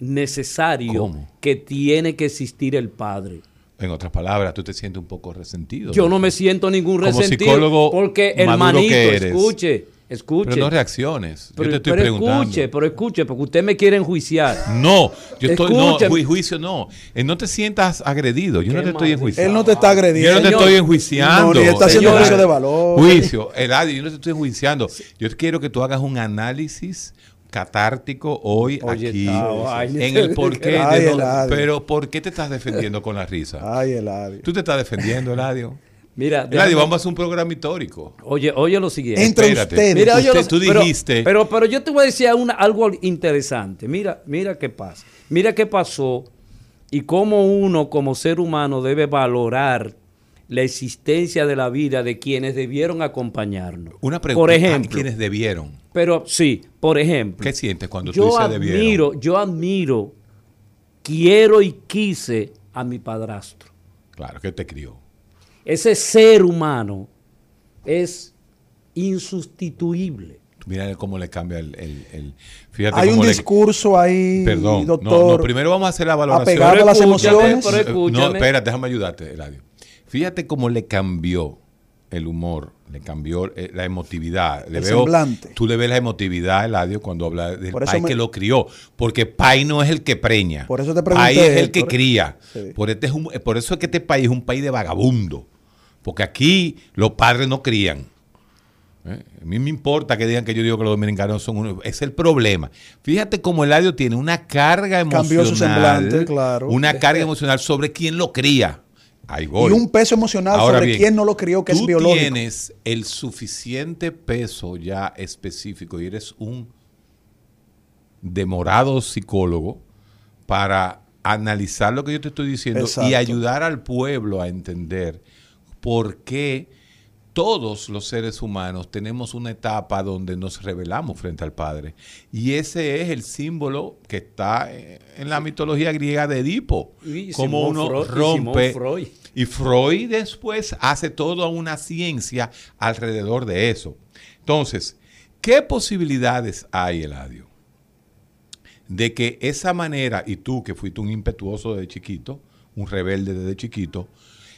S3: necesarios
S4: ¿Cómo?
S3: que tiene que existir el padre.
S4: En otras palabras, tú te sientes un poco resentido.
S3: Yo no me siento ningún
S4: Como
S3: resentido
S4: psicólogo
S3: porque hermanito,
S4: que eres.
S3: escuche, escuche.
S4: Pero no reacciones.
S3: Pero-
S4: yo te estoy
S3: pero
S4: preguntando.
S3: escuche, pero escuche, porque usted me quiere enjuiciar.
S4: No, yo estoy no, juicio no. Eh, no te sientas agredido. Yo no te estoy enjuiciando.
S5: Él no te está agrediendo.
S4: Yo no te
S3: Señor.
S4: estoy enjuiciando.
S5: No, ni está haciendo juicio de valor.
S4: Juicio, Eladio, yo no te estoy enjuiciando. Yo quiero que tú hagas un análisis catártico hoy
S3: Oye,
S4: aquí en el porqué de no- pero ¿por qué te estás defendiendo con la risa?
S5: Ay, Eladio.
S4: Tú te estás defendiendo, Eladio.
S3: Mira,
S4: Eladio,
S3: déjame-
S4: vamos a hacer un programa histórico.
S3: oye, oye lo siguiente.
S5: Entre
S4: Espérate.
S5: ustedes.
S3: Mira, oye,
S4: Usted-
S3: lo-
S4: tú
S3: pero-
S4: dijiste-
S3: Pero, pero, yo te voy a decir una- algo interesante. Mira, mira qué pasa. Mira qué pasó y cómo uno como ser humano debe valorar la existencia de la vida de quienes debieron acompañarnos.
S4: Una pregunta.
S3: Por
S4: ¿a
S3: ejemplo.
S4: quienes debieron?
S3: Pero sí, por ejemplo.
S4: ¿Qué sientes cuando tú
S3: yo
S4: dices debieron?
S3: admiro, yo admiro, quiero y quise a mi padrastro.
S4: Claro, que te crió.
S3: Ese ser humano es insustituible.
S4: Mira cómo le cambia el... el- el- fíjate
S5: Hay un
S4: le-
S5: discurso ahí,
S4: Perdón, no,
S5: doctor.
S4: no, primero vamos a hacer la valoración.
S5: apegado
S3: Pero
S5: a las
S3: escúchame,
S5: emociones.
S3: pero
S4: Eh. No, espera, déjame ayudarte, Eladio. Fíjate cómo le cambió el humor, le cambió eh, la emotividad. Le
S5: El
S4: veo,
S5: semblante.
S4: Tú le ves la emotividad a Eladio cuando habla del pai
S5: me-
S4: que lo crió. Porque pai no es el que preña.
S5: Por eso te pregunté,
S4: Pai es el que
S5: Héctor.
S4: cría.
S5: Sí.
S4: Por, este es un- por eso es que este país es un país de vagabundo. Porque aquí los padres no crían. ¿Eh? A mí me importa que digan que yo digo que los dominicanos son unos. Es el problema. Fíjate cómo Eladio tiene una carga emocional.
S5: Cambió su semblante, claro.
S4: Una carga emocional sobre quién lo cría. Ahí voy.
S5: Y un peso emocional
S4: Ahora
S5: sobre
S4: bien,
S5: quién no lo crió, que es
S4: tú
S5: biológico.
S4: tienes el suficiente peso ya específico y eres un demorado psicólogo para analizar lo que yo te estoy diciendo y ayudar al pueblo a entender por qué todos los seres humanos tenemos una etapa donde nos revelamos frente al Padre. Y ese es el símbolo que está eh, en la mitología griega de Edipo.
S3: Y
S4: como
S3: Simón
S4: uno
S3: Freud- y
S4: rompe.
S3: Simón Freud.
S4: Y Freud después hace toda una ciencia alrededor de eso. Entonces, ¿qué posibilidades hay, Eladio? De que esa manera, y tú que fuiste un impetuoso desde chiquito, un rebelde desde chiquito,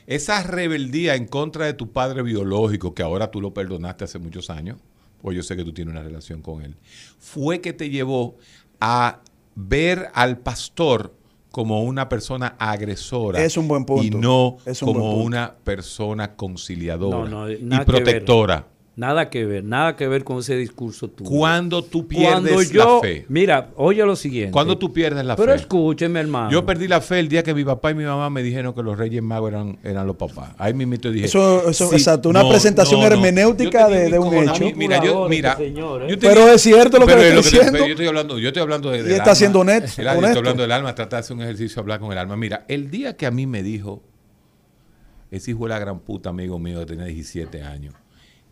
S4: esa rebeldía en contra de tu padre biológico, que ahora tú lo perdonaste hace muchos años, pues yo sé que tú tienes una relación con él, fue que te llevó a ver al pastor como una persona agresora
S5: Es un buen punto.
S4: y no
S5: Es un buen
S4: como
S5: punto.
S4: una persona conciliadora
S3: No, no,
S4: y
S3: nada que ver.
S4: protectora.
S3: Nada que ver, nada que ver con ese discurso tuyo.
S4: Cuando tú pierdes
S3: Cuando yo,
S4: la fe.
S3: mira, oye lo siguiente.
S4: Cuando tú pierdes la
S3: Pero
S4: fe.
S3: escúcheme, hermano.
S4: Yo perdí la fe el día que mi papá y mi mamá me dijeron que los Reyes Magos eran, eran los papás. Ahí mismo dije.
S5: Eso- eso- exacto, una presentación hermenéutica de- un hecho.
S4: Mi- Mira, yo, mira.
S3: Señor, ¿eh?
S4: yo
S5: Pero es cierto lo que
S4: pero
S5: estoy diciendo.
S4: pero Yo estoy hablando, yo estoy hablando de,
S5: Y
S4: del
S5: está
S4: alma.
S5: siendo honesto.
S4: Estoy hablando del alma, trata de hacer un ejercicio, hablar con el alma. Mira, el día que a mí me dijo, ese hijo de la gran puta amigo mío que tenía 17 años,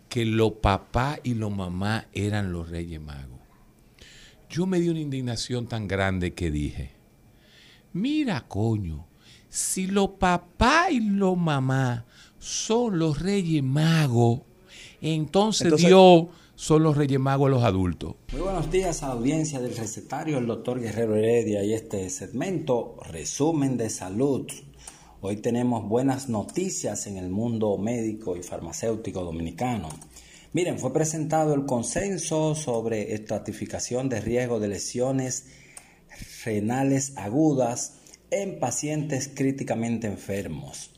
S4: que los papá y los mamá eran los reyes magos. Yo me di una indignación tan grande que dije, mira coño, si los papá y los mamá son los reyes magos, entonces,
S5: Entonces-
S4: Dios son los reyes magos a los adultos.
S6: Muy buenos días a la audiencia del recetario, el doctor Guerrero Heredia y este segmento, resumen de salud. Hoy tenemos buenas noticias en el mundo médico y farmacéutico dominicano. Miren, fue presentado el consenso sobre estratificación de riesgo de lesiones renales agudas en pacientes críticamente enfermos.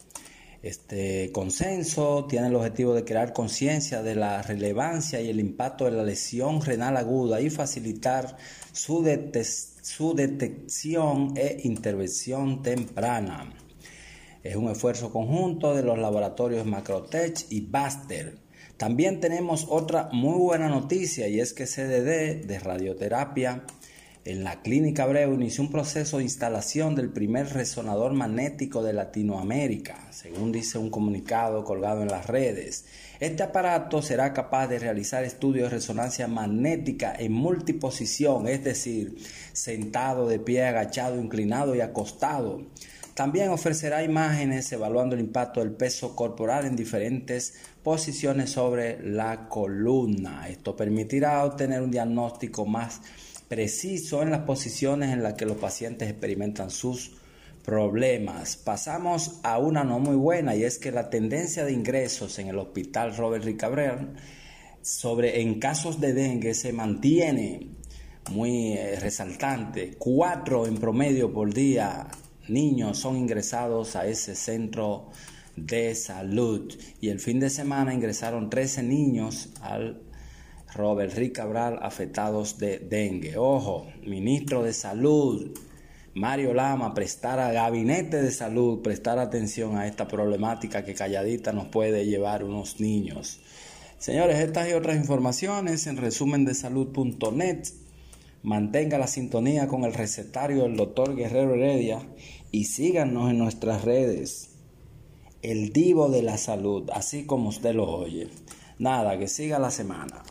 S6: Este consenso tiene el objetivo de crear conciencia de la relevancia y el impacto de la lesión renal aguda y facilitar su, su detección e intervención temprana. Es un esfuerzo conjunto de los laboratorios Macrotech y Baster. También tenemos otra muy buena noticia y es que CDD de radioterapia en la Clínica Abreu inició un proceso de instalación del primer resonador magnético de Latinoamérica, según dice un comunicado colgado en las redes. Este aparato será capaz de realizar estudios de resonancia magnética en multiposición, es decir, sentado, de pie, agachado, inclinado y acostado. También ofrecerá imágenes evaluando el impacto del peso corporal en diferentes posiciones sobre la columna. Esto permitirá obtener un diagnóstico más preciso en las posiciones en las que los pacientes experimentan sus problemas. Pasamos a una no muy buena y es que la tendencia de ingresos en el hospital Robert Ricabrel sobre en casos de dengue se mantiene muy eh, resaltante. Cuatro en promedio por día niños son ingresados a ese centro de salud y el fin de semana ingresaron 13 niños al Robert Rick Cabral afectados de dengue. Ojo, ministro de Salud, Mario Lama, prestar a Gabinete de Salud, prestar atención a esta problemática que calladita nos puede llevar unos niños. Señores, estas y otras informaciones en resumen de salud.net. Mantenga la sintonía con el recetario del doctor Guerrero Heredia y síganos en nuestras redes. El Divo de la Salud, así como usted lo oye. Nada, que siga la semana.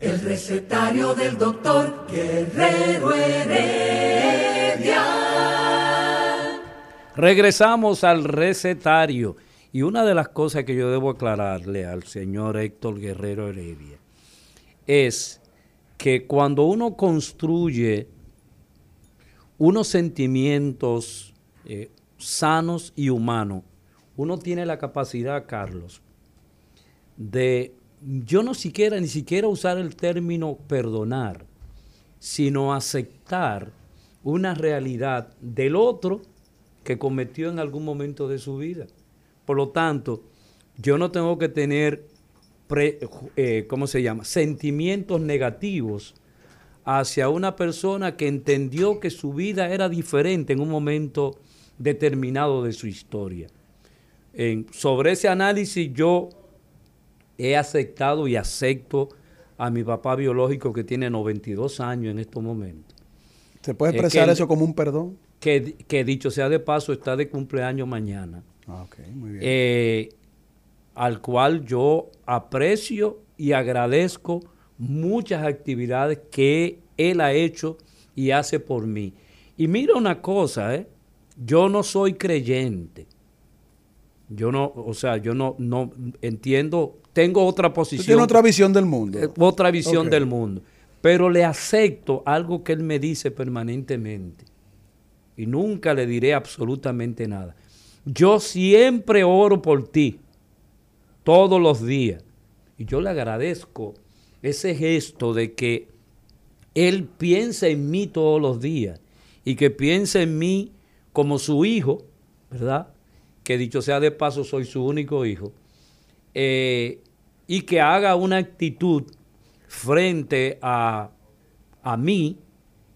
S2: El recetario del doctor Guerrero Heredia.
S3: Regresamos al recetario. Y una de las cosas que yo debo aclararle al señor Héctor Guerrero Heredia es que cuando uno construye unos sentimientos eh, sanos y humanos, uno tiene la capacidad, Carlos, de yo no siquiera, ni siquiera usar el término perdonar, sino aceptar una realidad del otro que cometió en algún momento de su vida. Por lo tanto, yo no tengo que tener, eh, ¿cómo se llama?, sentimientos negativos hacia una persona que entendió que su vida era diferente en un momento determinado de su historia. sobre ese análisis yo he aceptado y acepto a mi papá biológico que tiene 92 años en estos momentos.
S5: ¿Se puede expresar eso como un perdón?
S3: Que, dicho sea de paso, está de cumpleaños mañana.
S5: Ah, muy bien.
S3: Eh, al cual yo aprecio y agradezco muchas actividades que él ha hecho y hace por mí. Y mira una cosa, ¿eh? yo no soy creyente. Yo no, o sea, yo no, no entiendo tengo otra posición.
S5: Tiene otra visión del mundo.
S3: Eh, otra visión del mundo. Pero le acepto algo que él me dice permanentemente. Y nunca le diré absolutamente nada. Yo siempre oro por ti. Todos los días. Y yo le agradezco ese gesto de que él piensa en mí todos los días. Y que piensa en mí como su hijo, ¿verdad? Que dicho sea de paso, soy su único hijo. Eh, y que haga una actitud frente a, a mí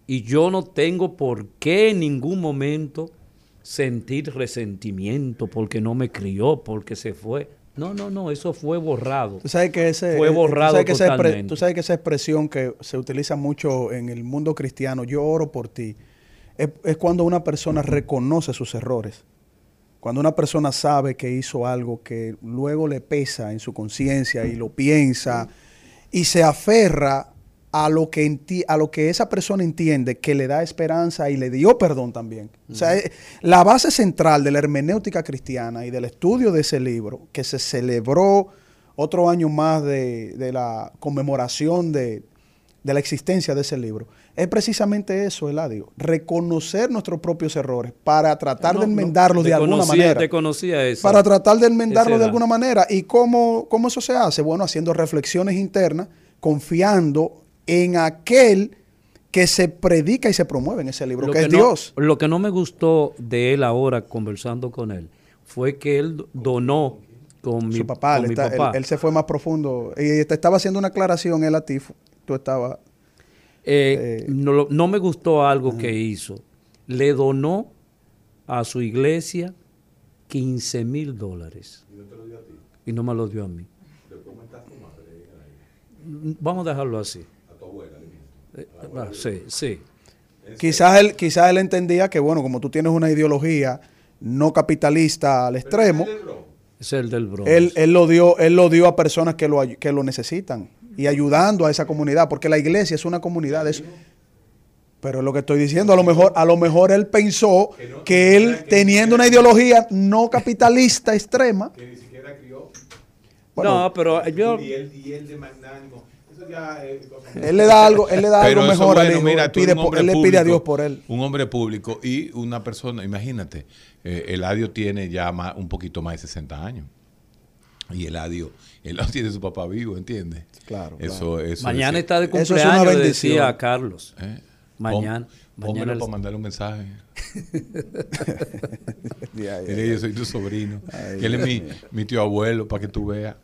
S3: y yo no tengo por qué en ningún momento sentir resentimiento porque no me crió, porque se fue. No, no, no, eso fue borrado.
S5: Tú sabes que ese,
S3: fue borrado
S5: tú sabes tú sabes que esa expresión que se utiliza mucho en el mundo cristiano, yo oro por ti, es cuando una persona reconoce sus errores. Cuando una persona sabe que hizo algo que luego le pesa en su conciencia y lo piensa y se aferra a lo, que a lo que esa persona entiende que le da esperanza y le dio perdón también. O sea, eh, la base central de la hermenéutica cristiana y del estudio de ese libro, que se celebró otro año más de, de la conmemoración de, de la existencia de ese libro, es precisamente eso, Eladio, reconocer nuestros propios errores para tratar de enmendarlos de alguna manera.
S3: Te conocía eso.
S5: Para tratar de enmendarlos de alguna manera. ¿Y cómo, cómo eso se hace? Bueno, haciendo reflexiones internas, confiando en aquel que se predica y se promueve en ese libro, que, es Dios.
S3: Lo que no me gustó de él ahora, conversando con él, fue que él donó con mi,
S5: papá. Él, se fue más profundo. Y te estaba haciendo una aclaración él a ti. Tú estabas
S3: eh, no, me gustó algo que hizo. Le donó a su iglesia 15 mil dólares. ¿Y no te lo dio a ti? Y no me lo dio a mí. Vamos a dejarlo así. Eh, ah, sí, sí.
S5: Quizás él, quizás él entendía que, bueno, como tú tienes una ideología no capitalista al extremo,
S3: Es el del Bronx.
S5: él, él lo dio, él lo dio a personas que lo, que lo necesitan y ayudando a esa comunidad, porque la iglesia es una comunidad. es- pero es lo que estoy diciendo, a lo mejor, a lo mejor él pensó que él, teniendo una ideología no capitalista extrema,
S4: Que ni siquiera crió.
S5: bueno,
S3: no, pero yo...
S4: Y él, y él de magnánimo. Ya es cosa
S5: él le da algo, él le da
S4: Pero
S5: algo mejor al
S4: bueno,
S5: hijo,
S4: mira,
S5: pide por- él le pide a
S4: público,
S5: Dios por él.
S4: Un hombre público y una persona, imagínate, eh, Eladio tiene ya más- un poquito más de 60 años. Y Eladio, Eladio tiene su papá vivo, ¿entiendes?
S5: Claro,
S4: Eso, eso
S3: Mañana
S4: es-
S3: está de
S5: Eso es
S3: cumpleaños,
S5: bendición.
S3: decía a Carlos.
S4: ¿eh?
S3: Mañana.
S4: Pónmelo
S3: el-
S4: para mandarle un mensaje.
S5: Ya, ya,
S4: Dile, yo soy tu sobrino. Él es mi, mi tío abuelo, para que tú veas.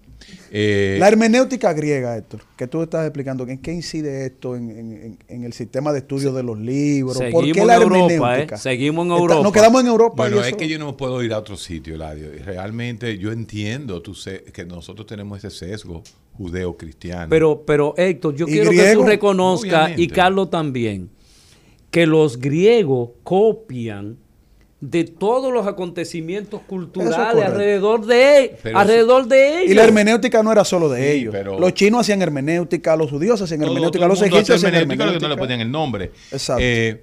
S4: Eh,
S5: La hermenéutica griega, Héctor, que tú estás explicando, ¿en qué incide esto en, en- en- en el sistema de estudio de los libros? ¿Por qué
S3: Seguimos
S5: la
S3: en Europa,
S5: hermenéutica?
S3: ¿eh? Seguimos en
S5: Está-
S3: Europa.
S5: nos quedamos en Europa.
S4: Bueno, es que yo no puedo ir a otro sitio, Eladio. Y Realmente yo entiendo tú sé, que nosotros tenemos ese sesgo judeo-cristiano.
S3: Pero, pero Héctor, yo quiero que tú reconozcas,
S4: obviamente.
S3: y Carlos también, que los griegos copian de todos los acontecimientos culturales alrededor de,
S4: Pero
S3: alrededor de ellos.
S5: Y la hermenéutica no era solo de
S4: Sí,
S5: ellos.
S4: pero-
S5: Los chinos hacían hermenéutica, los judíos hacían
S4: Todo-
S5: hermenéutica,
S4: todo
S5: los egipcios hacían
S4: hermenéutica, lo que
S5: hermenéutica.
S4: no le ponían el nombre.
S5: Exacto.
S4: Eh,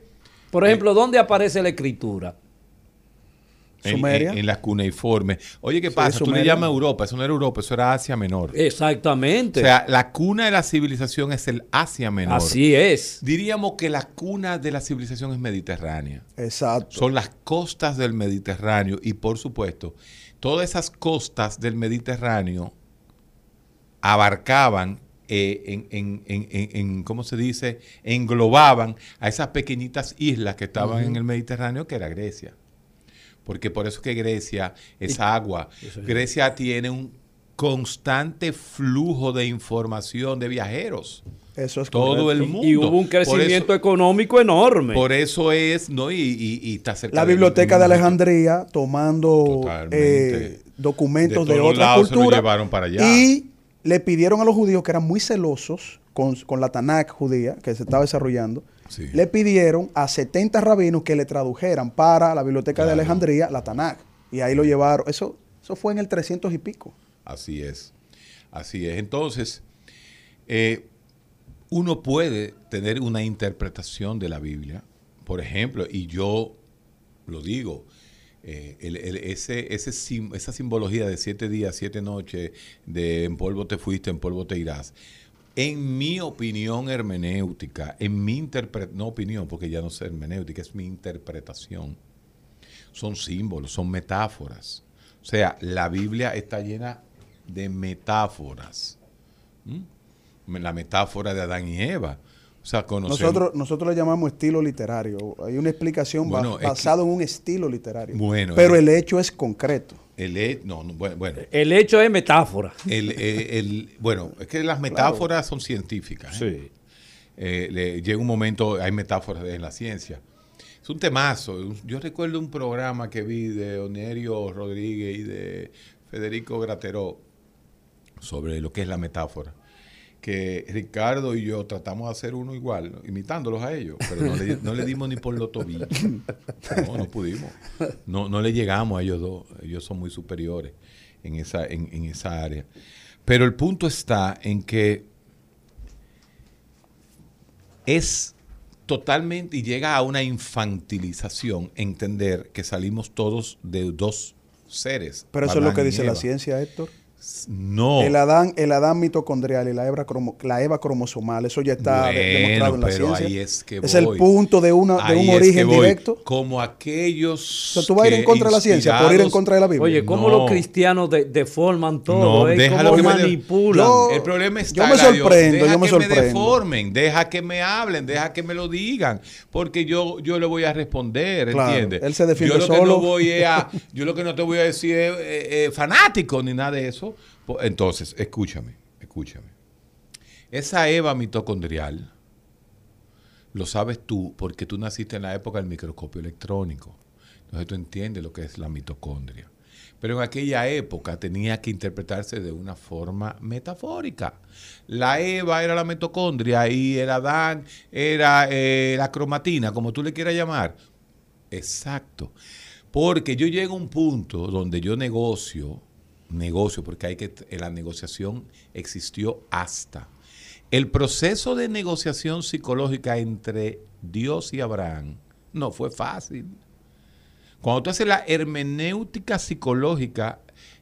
S3: Por ejemplo, ¿dónde aparece la escritura?
S4: En,
S5: Sumeria.
S4: en- en las cuneiformes. Oye, ¿qué
S5: Sí,
S4: pasa? Tú le llamas Europa. Eso no era Europa, eso era Asia Menor.
S3: Exactamente.
S4: O sea, la cuna de la civilización es el Asia Menor.
S3: Así es.
S4: Diríamos que la cuna de la civilización es mediterránea.
S5: Exacto.
S4: Son las costas del Mediterráneo y por supuesto, todas esas costas del Mediterráneo abarcaban, eh, en, en- en- en- en- ¿cómo se dice? Englobaban a esas pequeñitas islas que estaban en el Mediterráneo, que era Grecia. Porque por eso que Grecia es agua. Grecia tiene un constante flujo de información de viajeros.
S5: Eso es
S4: Todo
S5: correcto.
S4: el
S3: Y-
S4: mundo.
S3: Y hubo un
S4: eso-
S3: crecimiento económico enorme.
S4: por eso es, ¿no? Y, y- y está cerca
S5: La biblioteca de Alejandría tomando eh, documentos
S4: De
S5: de,
S4: llevaron para allá.
S5: y le pidieron a los judíos que eran muy celosos con, con la Tanakh judía que se estaba desarrollando,
S4: Sí.
S5: le pidieron a 70 rabinos que le tradujeran para la biblioteca de. Alejandría la Tanakh y ahí lo llevaron. Eso, eso fue en el 300 y pico.
S4: Así es. Así es. Entonces, eh, uno puede tener una interpretación de la Biblia, por ejemplo, y yo lo digo, eh, el- el- ese, ese sim- esa simbología de siete días, siete noches, de en polvo te fuiste, en polvo te irás. En mi opinión hermenéutica, en mi interpretación, no opinión, porque ya no es hermenéutica, es mi interpretación, son símbolos, son metáforas. O sea, la Biblia está llena de metáforas. ¿Mm? La metáfora de Adán y Eva. O sea, conocemos.
S5: Nosotros, nosotros le llamamos estilo literario. Hay una explicación
S4: Bueno, es que-
S5: basada en un estilo literario.
S4: Bueno,
S5: pero el hecho es concreto.
S4: El, he- no, no, bueno,
S3: El hecho es metáfora.
S4: el, eh, el- bueno, es que las metáforas son científicas. ¿eh? Eh, le- llega un momento, hay metáforas en la ciencia. Es un temazo. Yo recuerdo un programa que vi de Onerio Rodríguez y de Federico Grateró sobre lo que es la metáfora. Que Ricardo y yo tratamos de hacer uno igual, imitándolos a ellos, pero no le, no le dimos ni por los tobillos. No, no pudimos. No, no le llegamos a ellos dos. Ellos son muy superiores en esa, en, en esa área. Pero el punto está en que es totalmente y llega a una infantilización entender que salimos todos de dos seres.
S5: Pero eso es lo que dice la ciencia, Héctor.
S4: No.
S5: El Adán, el Adán mitocondrial y la Eva, cromo- la Eva cromosomal, eso ya está
S4: Bueno,
S5: demostrado en la
S4: pero
S5: ciencia.
S4: ahí es que
S5: el
S4: voy.
S5: punto de, una, de un origen directo.
S4: Como aquellos.
S5: O sea, tú vas a ir en contra de la ciencia por ir en contra de la Biblia.
S3: Oye, ¿cómo
S4: No.
S3: los cristianos de- deforman todo?
S4: No,
S3: eh? ¿Cómo
S4: que me-
S3: manipulan?
S5: Yo-
S4: El problema está,
S5: yo me sorprendo,
S4: deja
S5: yo me
S4: que me deformen, deja que me hablen, deja que me lo digan, porque yo, yo le voy a responder,
S5: Claro,
S4: ¿entiendes?
S5: él se defiende
S4: yo lo que
S5: solo.
S4: no voy a, yo lo que no te voy a decir es eh, eh, fanático ni nada de eso. Entonces, escúchame, escúchame. Esa Eva mitocondrial lo sabes tú porque tú naciste en la época del microscopio electrónico. Entonces tú entiendes lo que es la mitocondria. Pero en aquella época tenía que interpretarse de una forma metafórica. La Eva era la mitocondria y el Adán era eh, la cromatina, como tú le quieras llamar. Exacto. Porque yo llego a un punto donde yo negocio, negocio, porque hay que, en la negociación existió hasta. El proceso de negociación psicológica entre Dios y Abraham no fue fácil. Cuando tú haces la hermenéutica psicológica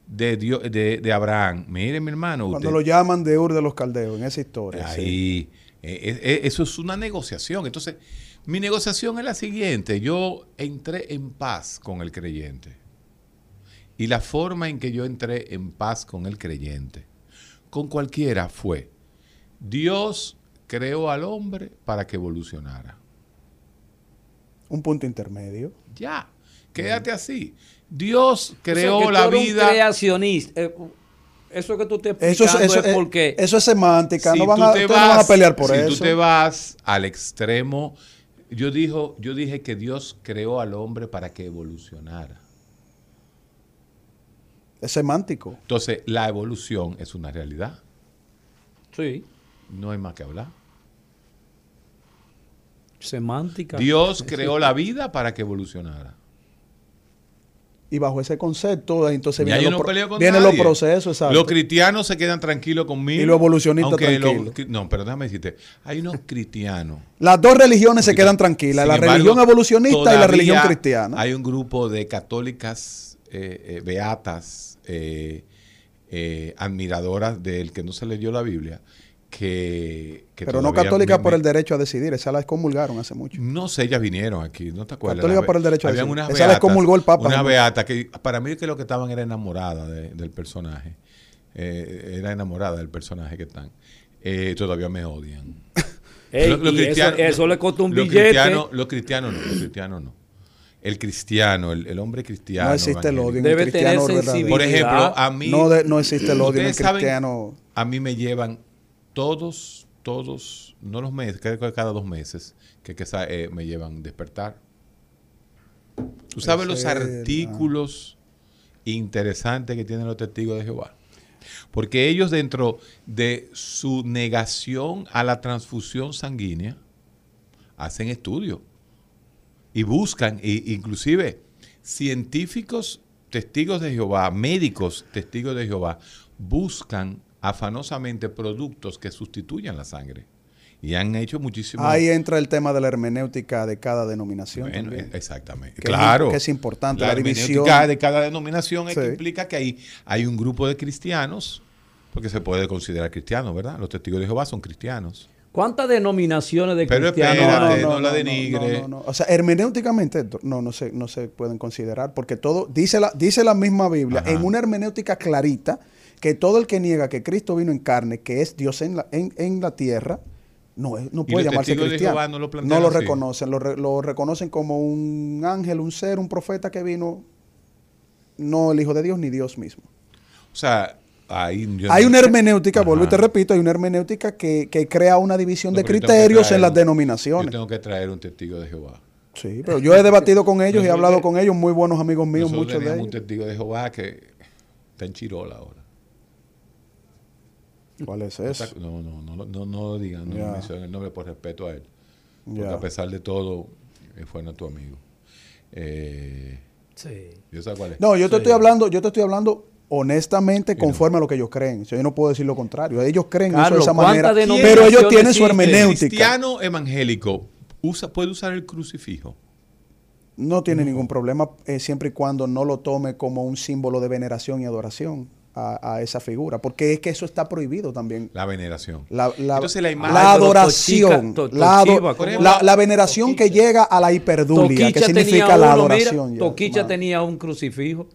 S4: de, Dios, de, de Abraham, mire mi hermano.
S5: Cuando
S4: usted-
S5: lo llaman de Ur de los Caldeos, en esa historia.
S4: Ahí, eh, eh, eh, eso es una negociación. Entonces, mi negociación es la siguiente. Yo entré en paz con el creyente. Y la forma en que yo entré en paz con el creyente, con cualquiera, fue, Dios creó al hombre para que evolucionara.
S5: Un punto intermedio.
S4: Ya, quédate así. Dios
S3: O sea,
S4: creó la
S3: eres un
S4: vida.
S3: creacionista. Eh, eso que tú te
S5: Eso es, eso,
S3: es porque
S5: eso es semántica.
S4: Si
S5: no van
S4: tú
S5: a, no van a
S4: vas-
S5: pelear por
S4: si
S5: eso.
S4: tú te vas al extremo, yo, dijo, yo dije que Dios creó al hombre para que evolucionara.
S5: Es semántico.
S4: Entonces, la evolución es una realidad.
S3: sí,
S4: No hay más que hablar.
S3: semántica.
S4: Dios creó la vida para que evolucionara.
S5: Y bajo ese concepto, entonces vienen los,
S4: no nadie.
S5: los procesos. exacto.
S4: Los cristianos se quedan tranquilos conmigo.
S5: Y los evolucionistas tranquilos.
S4: cri- no, pero déjame decirte, hay unos cristianos.
S5: Las dos religiones se quedan tranquilas.
S4: Sin
S5: la
S4: embargo,
S5: religión evolucionista y la religión cristiana.
S4: Hay un grupo de católicas eh, eh, beatas, eh, eh, admiradoras del que no se leyó la Biblia, que, que
S5: pero no
S4: todavía
S5: católicas
S4: me-
S5: por el derecho a decidir. Esa la excomulgaron hace mucho.
S4: No sé, ellas vinieron aquí, ¿no te acuerdas?
S5: Católica por el derecho a decidir.
S4: unas
S5: Esa la excomulgó el Papa,
S4: Una
S5: ¿no?
S4: beata que para mí que lo que estaban era enamorada de- del personaje. Eh, era enamorada del personaje que están. Eh, todavía me odian.
S3: Ey,
S4: Los- los
S3: y eso- le costó un
S4: los
S3: billete.
S4: Cristianos, los cristianos no, los cristianos no. El cristiano, el, el hombre cristiano.
S5: no existe el odio en
S3: Debe
S5: el cristiano
S3: tener.
S4: Por ejemplo, a mí.
S5: No, de- no existe el odio en el
S4: Ustedes saben,
S5: cristiano.
S4: A mí me llevan todos, todos, no los meses, creo que cada dos meses, que, eh, me llevan despertar. Tú sabes los artículos interesantes que tienen los testigos de Jehová. Porque ellos dentro de su negación a la transfusión sanguínea hacen estudios y buscan, e inclusive científicos testigos de Jehová, médicos testigos de Jehová, buscan afanosamente productos que sustituyan la sangre. Y han hecho muchísimo.
S5: Ahí entra el tema de la hermenéutica de cada denominación.
S4: Bueno,
S5: también.
S4: eh, exactamente.
S5: Que es-
S4: claro.
S5: que es importante,
S4: La,
S5: la división.
S4: hermenéutica de cada denominación es que
S5: Sí.
S4: implica que hay, hay un grupo de cristianos, porque se puede considerar cristiano, ¿verdad? Los testigos de Jehová son cristianos.
S3: ¿Cuántas denominaciones de
S4: Pero
S3: cristianos
S4: espérate,
S3: hay?
S4: no la denigre.
S5: no, no. O sea, hermenéuticamente no, no, se, no se pueden considerar porque todo, dice la, dice la misma Biblia,
S4: Ajá.
S5: en una hermenéutica clarita, que todo el que niega que Cristo vino en carne, que es Dios en la, en, en la tierra, no, es- no
S4: ¿Y
S5: puede llamarse cristiano.
S4: No lo plantean
S5: lo reconocen, lo, re- lo reconocen como un ángel, un ser, un profeta que vino, no el Hijo de Dios ni Dios mismo.
S4: O sea, ahí yo
S5: Hay
S4: no-
S5: una hermenéutica, vuelvo y te repito, hay una hermenéutica que, que crea una división
S4: No,
S5: de criterios
S4: traer
S5: en las
S4: un-
S5: denominaciones.
S4: Yo tengo que traer un testigo de Jehová.
S5: Sí, pero yo he debatido con ellos y he hablado con ellos, muy buenos amigos míos, muchos de
S4: teníamos un
S5: ellos.
S4: testigo de Jehová que está en Chirola ahora.
S5: ¿Cuál es ese?
S4: No, no, no, no, no, lo digan, no
S5: Ya.
S4: mencionen el nombre por respeto a él. Porque a pesar de todo, eh, fue nuestro amigo. Eh,
S3: Sí.
S4: ¿Yo sé cuál es?
S5: No, yo te
S3: Sí.
S5: estoy hablando, yo te estoy hablando honestamente conforme a lo que ellos creen. O sea, yo no puedo decir lo contrario. Ellos creen eso
S3: Carlos,
S5: de esa
S3: ¿cuántas
S5: manera, pero ellos tienen su hermenéutica.
S4: cristiano evangélico usa, puede usar el crucifijo?
S5: No tiene ningún problema eh, siempre y cuando no lo tome como un símbolo de veneración y adoración a, a esa figura, porque es que eso está prohibido también.
S4: La veneración.
S5: La, la-
S4: Entonces la imagen-
S5: la
S3: Ay, pero
S5: adoración,
S3: Tochica- to-
S5: la, veneración que llega a la hiperdulia, que significa la
S3: mira,
S5: adoración. ya,
S3: Toquicha tenía un crucifijo.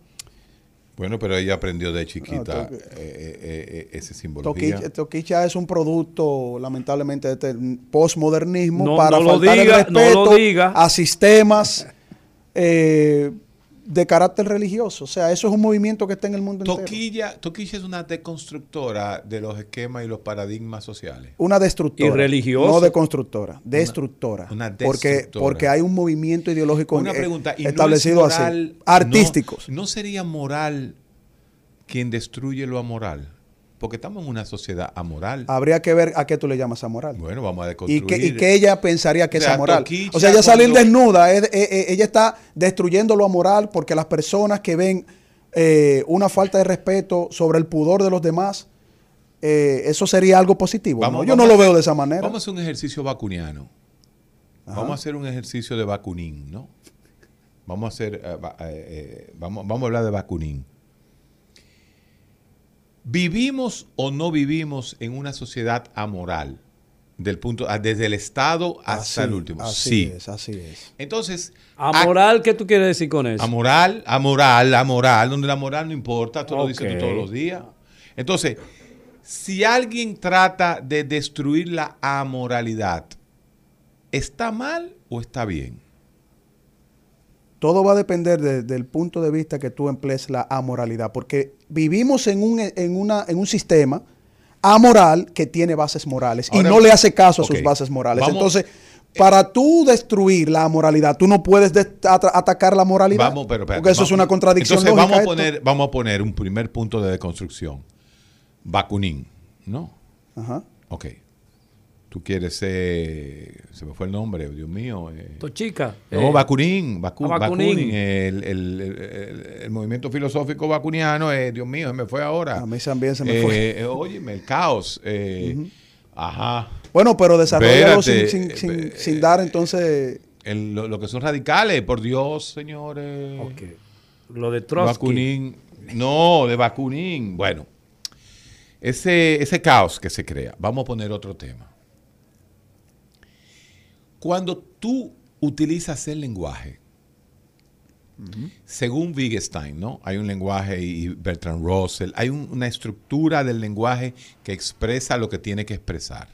S4: Bueno, pero ella aprendió de chiquita
S5: No,
S4: eh, eh, eh, ese simbología.
S5: Toquicha, Toquicha es un producto, lamentablemente, de este postmodernismo
S3: No-
S5: para
S3: no lo
S5: faltar
S3: diga,
S5: el
S3: no
S5: respeto
S3: lo diga.
S5: a sistemas eh, de carácter religioso. O sea, eso es un movimiento que está en el mundo entero.
S4: Toquilla, Toquilla es una deconstructora de los esquemas y los paradigmas sociales.
S5: Una destructora.
S3: Y religiosa.
S5: No deconstructora, destructora.
S4: una
S5: Porque,
S4: destructora.
S5: porque hay un movimiento ideológico
S4: Una
S5: eh,
S4: pregunta, ¿y no es
S5: establecido
S4: moral-
S5: así. Artísticos.
S4: No, ¿no sería moral quien destruye lo amoral? Porque estamos en una sociedad amoral.
S5: Habría que ver a qué tú le llamas amoral.
S4: Bueno, vamos a
S5: y,
S4: deconstruir.
S5: que, y que ella pensaría que
S4: O sea,
S5: es amoral.
S4: Toquicha
S5: O sea, ella salir
S4: cuando-
S5: desnuda, es- eh, eh, ella está destruyendo lo amoral porque las personas que ven eh, una falta de respeto sobre el pudor de los demás, eh, eso sería algo positivo. ¿no? Yo no lo veo de esa manera.
S4: Vamos a hacer un ejercicio vacuniano. Vamos a hacer un ejercicio de vacunín, ¿no? Vamos a hacer, va- eh, vamos, vamos a hablar de vacunín. ¿Vivimos o no vivimos en una sociedad amoral? Del punto, ah, desde el Estado hasta
S5: Así-
S4: el último.
S5: Así
S4: sí.
S5: es, así es.
S4: Entonces,
S3: Amoral, ¿qué tú quieres decir con eso?
S4: Amoral, amoral, amoral, donde la moral no importa, tú lo dices tú todos los días. Entonces, si alguien trata de destruir la amoralidad, ¿está mal o está bien?
S5: Todo va a depender de- del punto de vista que tú emplees la amoralidad, porque vivimos en un, en una, en un sistema amoral que tiene bases morales
S4: Ahora-
S5: y no le hace caso a sus bases morales.
S4: vamos-
S5: Entonces, para tú destruir la moralidad, tú no puedes des- ata- atacar la moralidad,
S4: Vamos, pero
S5: porque eso es una contradicción
S4: Entonces,
S5: lógica.
S4: vamos a,
S5: esto.
S4: poner, vamos a poner un primer punto de deconstrucción. Vacunín, ¿no?
S5: Ajá.
S4: Ok. Tú quieres ser... Se me fue el nombre, Dios mío. eh,
S3: Tochica.
S4: No,
S3: eh,
S4: Bakunin, Baku-
S3: ah, Bakunin.
S4: Bakunin, el, el- el- movimiento filosófico bakuniano, eh, Dios mío, se me fue ahora.
S5: A mí también se me
S4: Eh,
S5: fue.
S4: eh, óyeme, el caos. eh, Ajá.
S5: Bueno, pero desarrollalo sin, sin, sin-
S4: eh,
S5: sin dar entonces...
S4: El- lo, lo que son radicales, por Dios, señores.
S3: ok. Lo de Trotsky.
S4: Bakunin. No, de Bakunin. Bueno, ese, ese caos que se crea. Vamos a poner otro tema. Cuando tú utilizas el lenguaje, según Wittgenstein, ¿no? Hay un lenguaje y Bertrand Russell, hay un- una estructura del lenguaje que expresa lo que tiene que expresar.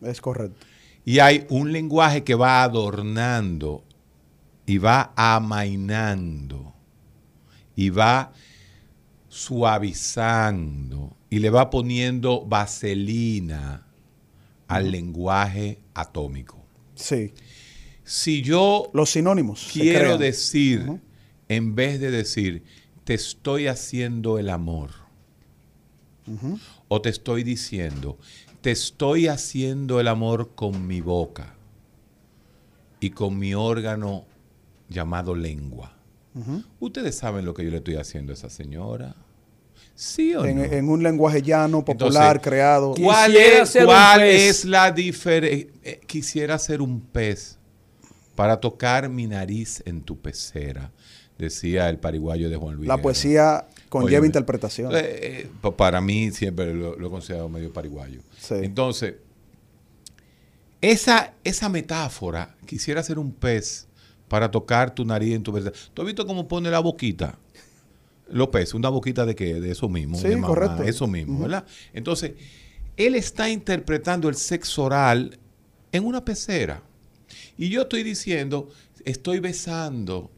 S5: Es correcto.
S4: Y hay un lenguaje que va adornando y va amainando y va suavizando y le va poniendo vaselina al lenguaje atómico.
S5: Sí.
S4: Si yo
S5: Los sinónimos.
S4: quiero decir, en vez de decir, te estoy haciendo el amor, o te estoy diciendo, te estoy haciendo el amor con mi boca y con mi órgano llamado lengua. Ustedes saben lo que yo le estoy haciendo a esa señora. ¿Sí o
S5: en,
S4: no?
S5: en un lenguaje llano, popular,
S4: Entonces,
S5: creado.
S4: ¿Cuál, es, cuál es la diferencia? quisiera ser un pez para tocar mi nariz en tu pecera, decía el pariguayo de Juan Luis.
S5: La
S4: Guerra.
S5: poesía conlleva
S4: Óyeme,
S5: interpretación.
S4: eh, eh, pa- para mí siempre lo, lo he considerado medio pariguayo.
S5: Sí.
S4: Entonces, esa, esa metáfora, quisiera ser un pez para tocar tu nariz en tu pecera. ¿Tú has visto cómo pone la boquita? Peces, una boquita de qué? De eso mismo.
S5: Sí,
S4: de mamá,
S5: correcto.
S4: Eso mismo, ¿verdad? Entonces, él está interpretando el sexo oral en una pecera. Y yo estoy diciendo, estoy besando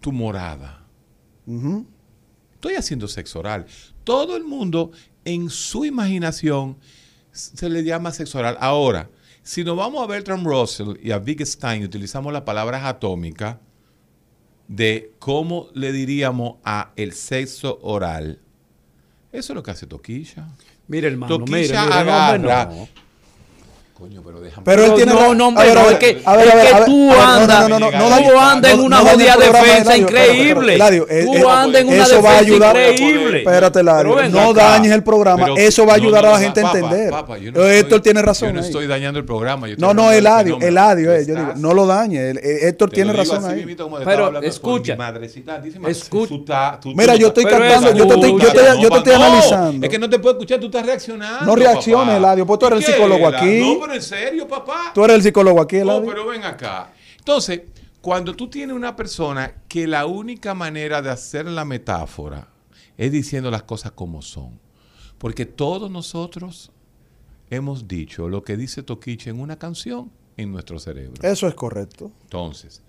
S4: tu morada. Estoy haciendo sexo oral. Todo el mundo en su imaginación se le llama sexo oral. Ahora, si nos vamos a Bertrand Russell y a Wittgenstein y utilizamos las palabras atómicas de cómo le diríamos a el sexo oral, eso es lo que hace Toquilla.
S3: Mire, hermano,
S4: Toquilla
S3: no,
S4: agarra.
S3: no.
S4: Coño, pero déjame.
S5: Pero él
S3: No,
S5: tiene
S3: no, no,
S5: a
S3: hombre,
S5: ver, a
S3: no,
S5: ver,
S3: es que-
S5: a ver,
S3: es
S5: a ver,
S3: que
S5: a ver,
S3: tú andas-
S5: no, no, no,
S3: andas en una
S5: el
S3: jodida defensa increíble. Tú andas en una
S5: eso va a
S3: defensa
S5: ayudar.
S3: increíble.
S5: Espérate,
S3: Pero ven
S5: no dañes el programa.
S4: Pero-
S5: eso va a ayudar
S4: no,
S5: a la gente a entender.
S4: papá, yo no
S5: Eh, Héctor
S4: estoy-
S5: tiene razón.
S4: Yo no estoy dañando el programa.
S5: No, no,
S4: del
S5: Eladio,
S4: fenómeno.
S5: Eladio, eh, yo digo, no lo dañe. el- eh, Héctor tiene razón ahí.
S3: Pero escucha.
S4: mi madrecita, díseme,
S3: Escu-
S4: tú estás- tú- tú
S5: Mira, yo estoy
S3: Pero
S5: cantando, yo te estoy, yo te-
S4: Escucha,
S5: yo te estoy
S4: no,
S5: analizando.
S4: Es que no te puedo escuchar, tú estás reaccionando.
S5: No reacciones. Eladio, pues tú eres el
S4: ¿Y qué,
S5: psicólogo aquí.
S4: Pero en serio, papá.
S5: Tú eres el psicólogo aquí,
S4: No,
S5: Eladio.
S4: pero ven acá. Entonces, cuando tú tienes una persona que la única manera de hacer la metáfora es diciendo las cosas como son. Porque todos nosotros hemos dicho lo que dice Toquiche en una canción en nuestro cerebro.
S5: Eso es correcto.
S4: Entonces,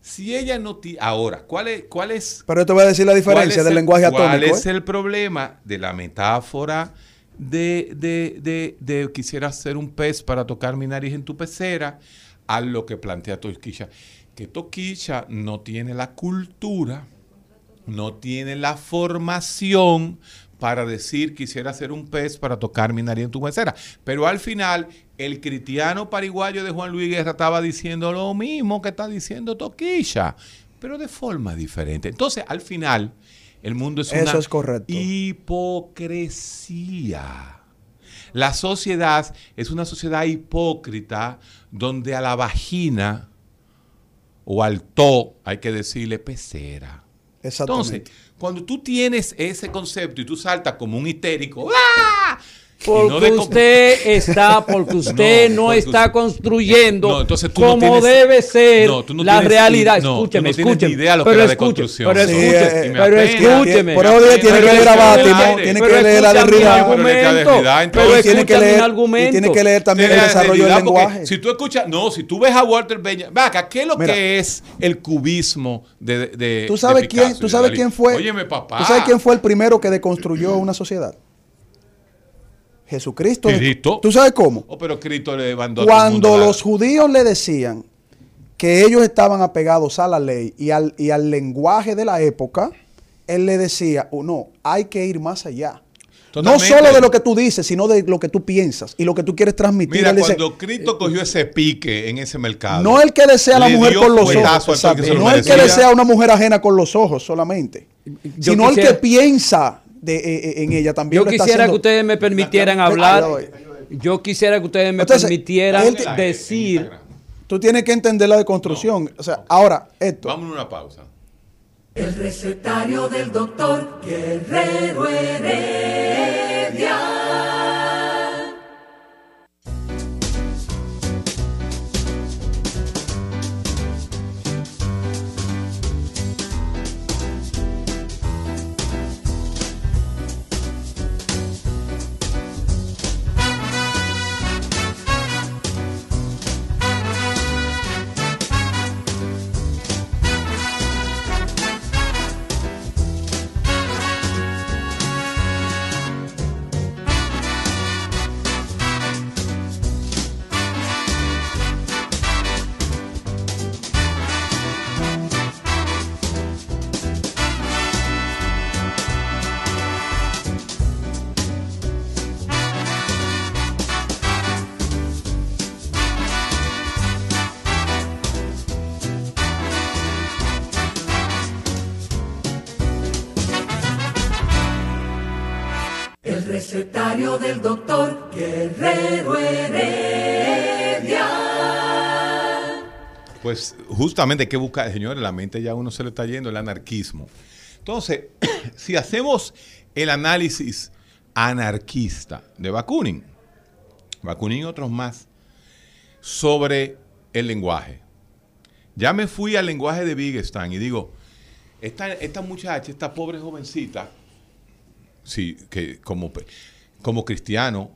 S4: Si ella no tiene... Ahora, ¿cuál es, cuál es
S5: Pero te voy a decir la
S4: ¿Cuál
S5: diferencia del
S4: el-
S5: lenguaje
S4: ¿Cuál
S5: atómico.
S4: es
S5: eh?
S4: el problema de la metáfora de, de- de- quisiera ser un pez para tocar mi nariz en tu pecera? A lo que plantea Toquilla. Que Toquilla no tiene la cultura, no tiene la formación para decir quisiera ser un pez para tocar mi nariz en tu pecera. Pero al final, el cristiano pariguayo de Juan Luis Guerra estaba diciendo lo mismo que está diciendo Toquilla, pero de forma diferente. Entonces, al final, el mundo es
S5: Eso
S4: una
S5: es correcto.
S4: hipocresía. La sociedad es una sociedad hipócrita donde a la vagina o al to hay que decirle pecera.
S5: Exactamente.
S4: Entonces, cuando tú tienes ese concepto y tú saltas como un histérico, ¡ah!
S3: Porque
S4: no de co-
S3: usted está, porque usted no,
S4: porque
S3: está
S4: usted-
S3: construyendo
S4: No, entonces tú no
S3: como
S4: tienes-
S3: debe ser
S4: No, tú no
S3: la
S4: tienes
S3: realidad. escúcheme, escúcheme.
S4: idea lo que
S3: pero
S4: era de
S3: escuche,
S4: construcción.
S3: Pero
S5: Sí,
S3: escúcheme, pero escúcheme.
S5: Por día tiene que leer a Bátimo, tiene que leer a Derrida.
S4: Pero
S5: tiene que leer,
S3: argumento.
S5: tiene que leer también el desarrollo del lenguaje.
S4: Si tú escuchas, no, si tú ves a Walter Benjamin, vaca, ¿qué es lo que es el cubismo de, de
S5: ¿Tú
S4: de
S5: sabes quién, tú sabes quién fue?
S4: Óyeme, papá.
S5: ¿Tú sabes quién fue el primero que deconstruyó una sociedad? Jesucristo.
S4: Cristo.
S5: ¿Tú sabes cómo?
S4: Oh, pero Cristo le mandó
S5: Cuando
S4: mundo la-
S5: los judíos le decían que ellos estaban apegados a la ley y al, y al lenguaje de la época, él le decía, oh, no, hay que ir más allá.
S4: Totalmente.
S5: No solo de lo que tú dices, sino de lo que tú piensas y lo que tú quieres transmitir.
S4: Mira,
S5: Él dice,
S4: cuando Cristo cogió ese pique en ese mercado.
S5: no el que desea a la mujer con los ojos, no el que desea a una mujer ajena con los ojos solamente,
S3: Yo
S5: sino el que piensa de, eh, eh, en ella también.
S3: Yo
S5: lo está
S3: quisiera
S5: haciendo.
S3: que ustedes me permitieran hablar. Yo quisiera que ustedes me
S5: Entonces,
S3: permitieran decir.
S5: Tú tienes que entender la deconstrucción. O sea, ahora, esto.
S4: Vamos a una pausa.
S2: El recetario del doctor Guerrero Heredia.
S4: Pues justamente que buscar, señores, la mente ya a uno se le está yendo el anarquismo. Entonces, si hacemos el análisis anarquista de Bakunin, Bakunin y otros más, sobre el lenguaje. Ya me fui al lenguaje de Wittgenstein y digo, esta, esta muchacha, esta pobre jovencita, sí, que como, como cristiano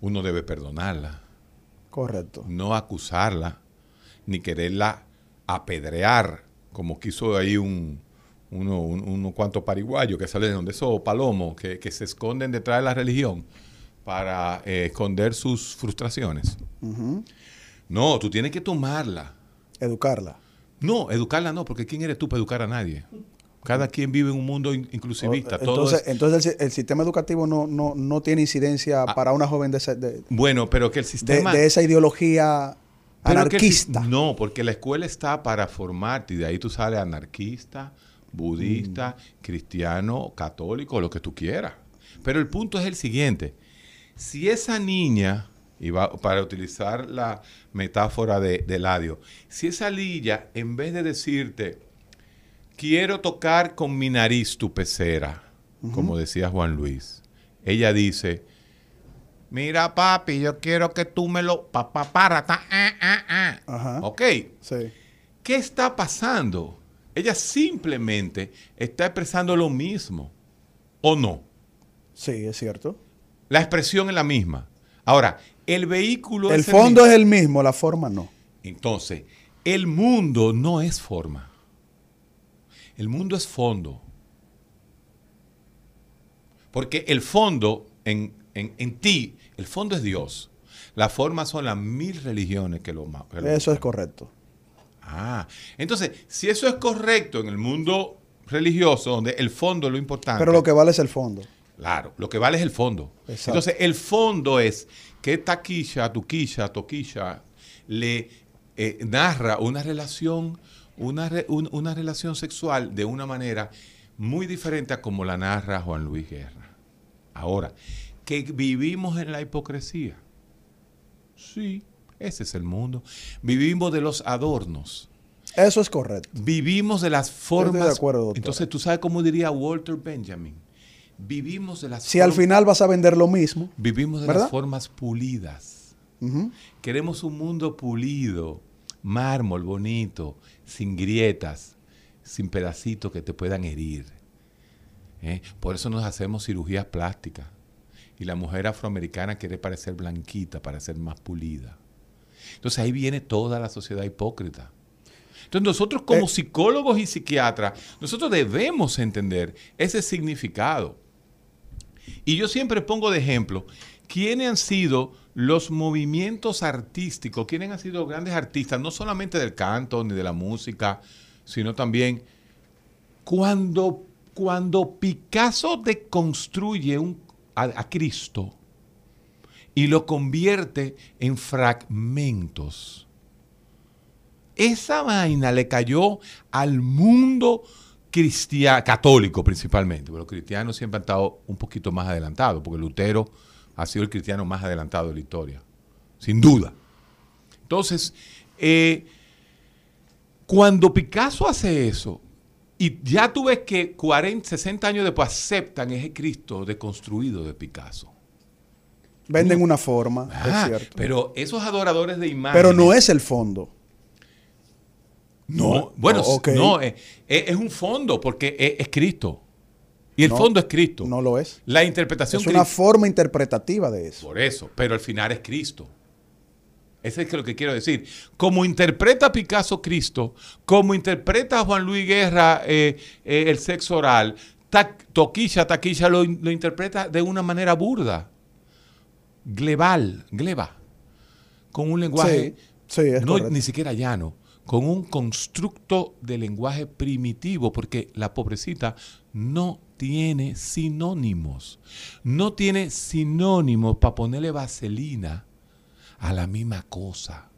S4: uno debe perdonarla
S5: Correcto.
S4: no acusarla, ni quererla apedrear, como quiso ahí un, uno, un, uno cuantos pariguayos que salen de donde esos palomos que, que se esconden detrás de la religión para eh, esconder sus frustraciones. No, tú tienes que tomarla.
S5: Educarla.
S4: No, educarla no, porque ¿quién eres tú para educar a nadie? Cada quien vive en un mundo in- inclusivista. todo
S5: Entonces,
S4: es-
S5: entonces el, si- el sistema educativo no, no, no tiene incidencia
S4: Ah.
S5: para una joven de, ese- de,
S4: bueno, pero que el
S5: de-
S4: sistema...
S5: de esa ideología
S4: Que
S5: anarquista.
S4: no, porque la escuela está para formarte y de ahí tú sales anarquista, budista,
S5: Mm.
S4: cristiano, católico, lo que tú quieras. Pero el punto es el siguiente. Si esa niña, y va- para utilizar la metáfora de, de Ladio, si esa niña, en vez de decirte, quiero tocar con mi nariz tu pecera, como decía Juan Luis, ella dice, mira papi, yo quiero que tú me lo... Papá, para, ta, ah, ah, ah".
S5: Ajá.
S4: Ok,
S5: Sí.
S4: ¿qué está pasando? Ella simplemente está expresando lo mismo, ¿o no?
S5: Sí, es cierto.
S4: La expresión es la misma. Ahora, el vehículo
S5: El
S4: es
S5: fondo es el mismo, la forma no.
S4: Entonces, el mundo no es forma. El mundo es fondo. Porque el fondo en, en- en ti, el fondo es Dios. Las formas son las mil religiones que lo que lo
S5: Eso es correcto.
S4: Ah, entonces, si eso es correcto en el mundo religioso, donde el fondo es lo importante.
S5: Pero lo que vale es el fondo.
S4: Claro, lo que vale es el fondo.
S5: Exacto.
S4: Entonces, el fondo es que Taquilla, Tuquilla, Toquilla le eh, narra una relación, una, re- un- una relación sexual de una manera muy diferente a como la narra Juan Luis Guerra. Ahora, que vivimos en la hipocresía. Sí, ese es el mundo. Vivimos de los adornos.
S5: Eso es correcto.
S4: Vivimos de las
S5: Estoy
S4: formas.
S5: de acuerdo.
S4: Entonces, tú sabes cómo diría Walter Benjamin. Vivimos de las
S5: Si al final vas a vender lo mismo,
S4: Vivimos de
S5: ¿verdad?
S4: las formas pulidas. Queremos un mundo pulido, mármol bonito, sin grietas, sin pedacitos que te puedan herir. ¿eh? Por eso nos hacemos cirugías plásticas. Y la mujer afroamericana quiere parecer blanquita para ser más pulida. Entonces ahí viene toda la sociedad hipócrita. Entonces nosotros como
S5: Eh.
S4: psicólogos y psiquiatras, nosotros debemos entender ese significado. Y yo siempre pongo de ejemplo quiénes han sido los movimientos artísticos, quiénes han sido grandes artistas, no solamente del canto ni de la música, sino también cuando, cuando Picasso deconstruye un- a, Cristo y lo convierte en fragmentos. Esa vaina le cayó al mundo cristiano, católico principalmente, pero los cristianos siempre han estado un poquito más adelantados, porque Lutero ha sido el cristiano más adelantado de la historia, sin duda. Entonces, eh, cuando Picasso hace eso, y ya tú ves que 40, 60 años después aceptan ese Cristo deconstruido de Picasso.
S5: venden una forma,
S4: Ah,
S5: es cierto.
S4: pero esos adoradores de imágenes.
S5: Pero no es el fondo.
S4: No, bueno,
S5: Oh,
S4: no, eh, eh, es, un fondo porque es, es Cristo. Y el
S5: No,
S4: fondo es Cristo.
S5: No lo es.
S4: La interpretación
S5: Es una forma interpretativa de eso.
S4: Por eso, pero al final es Cristo. Ese es lo que quiero decir. Como interpreta Picasso Cristo, como interpreta Juan Luis Guerra eh, eh, el sexo oral, Ta- Toquilla, Taquilla lo, lo interpreta de una manera burda, glebal, gleba, con un lenguaje
S5: Sí, sí, es
S4: no, ni siquiera llano, con un constructo de lenguaje primitivo, porque la pobrecita no tiene sinónimos. No tiene sinónimos para ponerle vaselina a la misma cosa.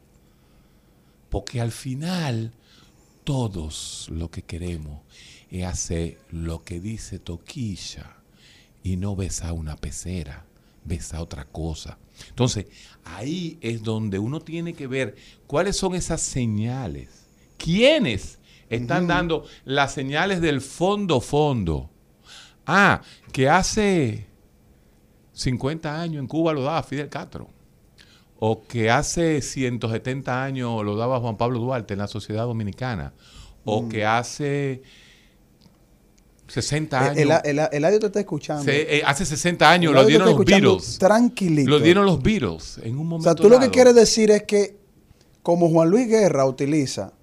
S4: Porque al final todos lo que queremos es hacer lo que dice Toquilla y no besar una pecera, besar otra cosa. Entonces, ahí es donde uno tiene que ver cuáles son esas señales. ¿Quiénes están dando las señales del fondo fondo? Ah, que hace 50 años en Cuba lo daba Fidel Castro. O que hace 170 años lo daba Juan Pablo Duarte en la sociedad dominicana. O que hace 60 años.
S5: Eh, El, el, el audio te está escuchando.
S4: se- eh, hace 60 años lo dieron los Beatles.
S5: Tranquilito.
S4: Lo dieron los Beatles en un
S5: O
S4: momento.
S5: sea, tú lo que quieres decir es que como Juan Luis Guerra utiliza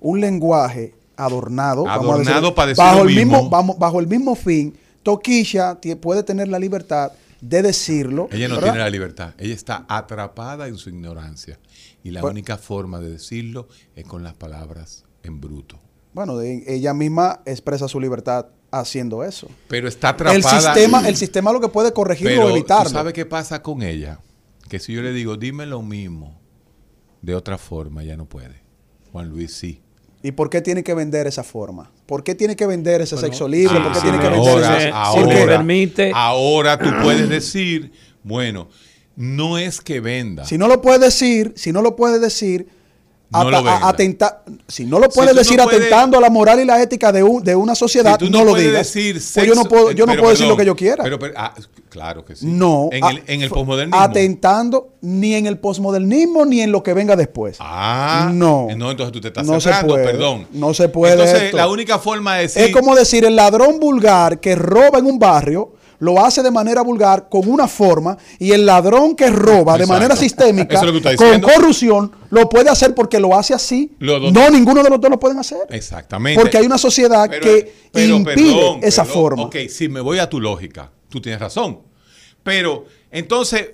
S5: un lenguaje adornado, vamos a
S4: Adornado
S5: decir,
S4: para decir
S5: bajo mismo,
S4: mismo.
S5: bajo el mismo fin, Toquilla puede tener la libertad de decirlo.
S4: Ella no
S5: ¿verdad?
S4: tiene la libertad. Ella está atrapada en su ignorancia. Y la única forma de decirlo es con las palabras en bruto.
S5: Bueno, de- ella misma expresa su libertad haciendo eso.
S4: Pero está atrapada.
S5: El sistema, el sistema lo que puede corregirlo o evitarlo.
S4: ¿tú sabes qué pasa con ella? Que si yo le digo, dime lo mismo de otra forma, ella no puede. Juan Luis sí.
S5: ¿Y por qué tiene que vender esa forma? ¿Por qué tiene que vender ese sexo libre? ¿Por qué
S3: Ah,
S5: tiene que
S3: ahora,
S5: vender
S3: ahora,
S5: ese
S3: ahora, permite-
S4: ahora tú puedes decir, bueno, no es que venda.
S5: Si no lo puede decir, si no lo puede decir,
S4: No lo
S5: atenta- si no lo
S4: Si
S5: puede
S4: tú no
S5: decir
S4: puedes-
S5: atentando a la moral y la ética de, un- de una sociedad,
S4: Si tú
S5: no, lo
S4: puedes
S5: digas.
S4: decir
S5: Pues yo no puedo, yo no puedo decir lo que yo quiera.
S4: Pero, pero- ah, claro que sí.
S5: no.
S4: En el, en el posmodernismo.
S5: Atentando ni en el posmodernismo ni en lo que venga después.
S4: Ah,
S5: No.
S4: No, entonces tú te estás
S5: No se puede.
S4: perdón.
S5: No se puede
S4: Entonces,
S5: esto.
S4: la única forma de decir.
S5: Es como decir el ladrón vulgar que roba en un barrio, lo hace de manera vulgar, con una forma, y el ladrón que roba de manera sistémica,
S4: es
S5: con
S4: diciendo.
S5: corrupción, lo puede hacer porque lo hace así.
S4: Los dos-
S5: No, ninguno de los dos lo pueden hacer.
S4: Exactamente.
S5: Porque hay una sociedad
S4: Pero-
S5: que
S4: pero,
S5: impide
S4: perdón,
S5: esa
S4: perdón.
S5: forma.
S4: Ok, si me voy a tu lógica, tú tienes razón. Pero entonces,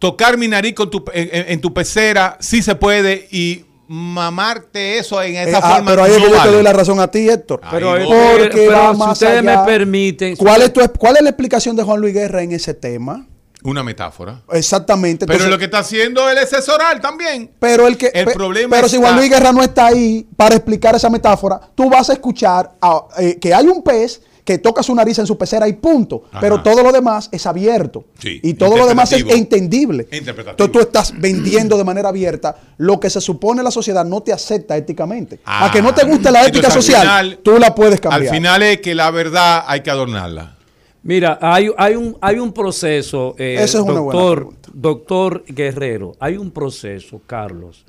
S4: tocar mi nariz con tu, en, en- en tu pecera sí se puede y mamarte eso en esa
S5: Eh, ah,
S4: forma
S5: pero ahí es
S4: no
S5: que yo te doy la razón a ti, Héctor.
S4: Ahí
S3: Pero.
S5: Porque
S3: pero si ustedes
S5: allá.
S3: me permiten.
S5: ¿Cuál es, tu, ¿Cuál es la explicación de Juan Luis Guerra en ese tema?
S4: Una metáfora.
S5: Exactamente.
S4: Pero
S5: Entonces-
S4: lo que está haciendo él es asesorar también.
S5: Pero el que
S4: El
S5: pe-
S4: problema
S5: pero si Juan Luis Guerra no está ahí para explicar esa metáfora, tú vas a escuchar a- eh, que hay un pez que toca su nariz en su pecera y punto.
S4: Ajá.
S5: Pero todo lo demás es abierto.
S4: Sí,
S5: y todo lo demás es entendible. Entonces tú estás vendiendo de manera abierta lo que se supone la sociedad no te acepta éticamente. a
S4: Ah.
S5: que no te guste la ética
S4: Entonces,
S5: social,
S4: final-
S5: tú la puedes cambiar.
S4: Al final es que la verdad hay que adornarla.
S3: Mira, hay, hay, un, hay un proceso, eh,
S5: es una buena
S3: doctor, doctor Guerrero, hay un proceso, Carlos,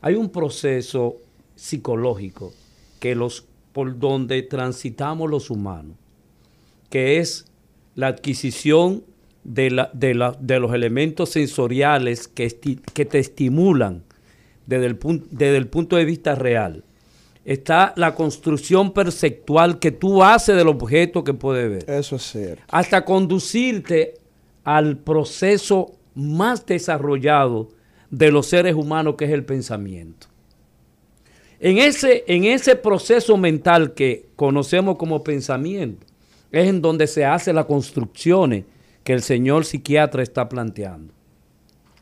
S3: hay un proceso psicológico que los, por donde transitamos los humanos, que es la adquisición de, la, de, la- de los elementos sensoriales que, esti- que te estimulan desde el, pun- desde el punto de vista real. Está la construcción perceptual que tú haces del objeto que puedes ver
S5: Eso es cierto.
S3: hasta conducirte al proceso más desarrollado de los seres humanos, que es el pensamiento. En ese, en ese proceso mental que conocemos como pensamiento, es en donde se hacen las construcciones que el señor psiquiatra está planteando.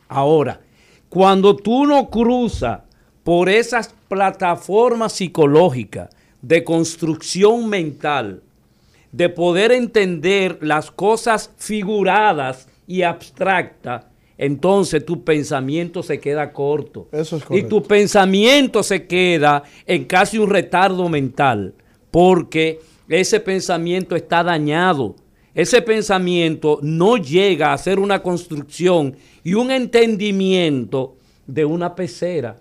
S3: Ahora, cuando tú no cruzas por esas plataformas psicológicas de construcción mental, de poder entender las cosas figuradas y abstractas, entonces tu pensamiento se queda corto.
S5: Eso es
S3: y
S5: correcto.
S3: tu pensamiento se queda en casi un retardo mental, porque ese pensamiento está dañado. Ese pensamiento no llega a ser una construcción y un entendimiento de una pecera.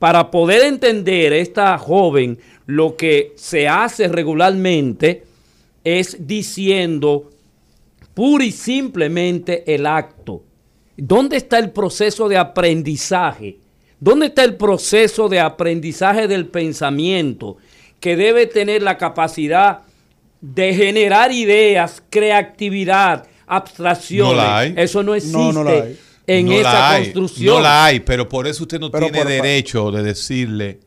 S3: Para poder entender esta joven, lo que se hace regularmente es diciendo pura y simplemente el acto. ¿Dónde está el proceso de aprendizaje? ¿Dónde está el proceso de aprendizaje del pensamiento que debe tener la capacidad de generar ideas, creatividad, abstracciones?
S4: No la hay.
S3: Eso no existe
S5: No, no la hay.
S3: en
S4: No
S3: esa
S4: la hay,
S3: construcción.
S4: No la hay, pero por eso usted no
S5: Pero
S4: tiene derecho de decirle,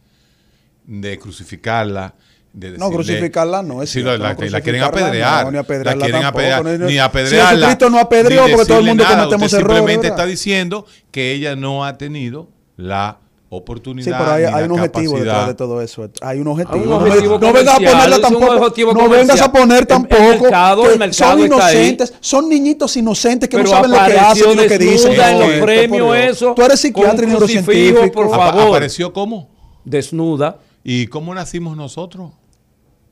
S4: de crucificarla. De
S5: No,
S4: decirle-
S5: crucificarla no, es
S4: Sí,
S5: cierto,
S4: la,
S5: no
S4: la quieren apedrear.
S5: no, ni apedrearla
S4: la quieren
S5: tampoco,
S4: apedrear,
S5: no, no.
S4: ni
S5: Si
S4: apedrearla.
S5: Jesucristo no apedreó, porque todo el mundo
S4: nada.
S5: cometemos
S4: Usted
S5: errores,
S4: simplemente
S5: ¿verdad?
S4: está diciendo que ella no ha tenido la oportunidad.
S5: Sí, pero hay, hay un objetivo
S4: capacidad.
S5: detrás de todo eso. Hay un objetivo.
S3: Hay un
S5: No
S3: objetivo
S5: no, vengas a ponerla tampoco.
S3: objetivo
S5: no vengas a poner
S3: El- el
S5: tampoco.
S3: mercado- el mercado
S5: son
S3: está ahí.
S5: inocentes. Son niñitos inocentes que
S3: Pero
S5: no saben lo que hacen y lo que dicen.
S3: desnuda en los premios eso,
S5: Tú eres psiquiatra y neurocientífico.
S3: por favor.
S4: ¿Apareció cómo?
S3: Desnuda.
S4: ¿Y cómo nacimos nosotros?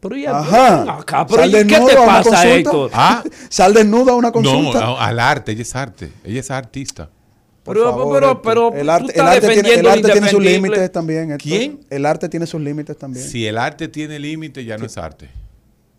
S3: Pero ya,
S5: Ajá.
S3: acá, pero
S5: Sal
S3: ¿y ¿qué
S5: desnudo
S3: te
S5: a una
S3: pasa,
S5: consulta.
S3: Héctor?
S4: Ah,
S5: Sal desnuda a una consulta.
S4: no, al arte. Ella es arte. Ella es artista.
S5: Por
S3: Pero,
S5: favor,
S3: pero, pero,
S5: el
S3: tú
S5: arte,
S3: estás
S5: el arte tiene, el arte tiene sus límites también. Héctor.
S4: ¿Quién?
S5: El arte tiene sus límites también.
S4: Si el arte tiene límite, ya no es arte.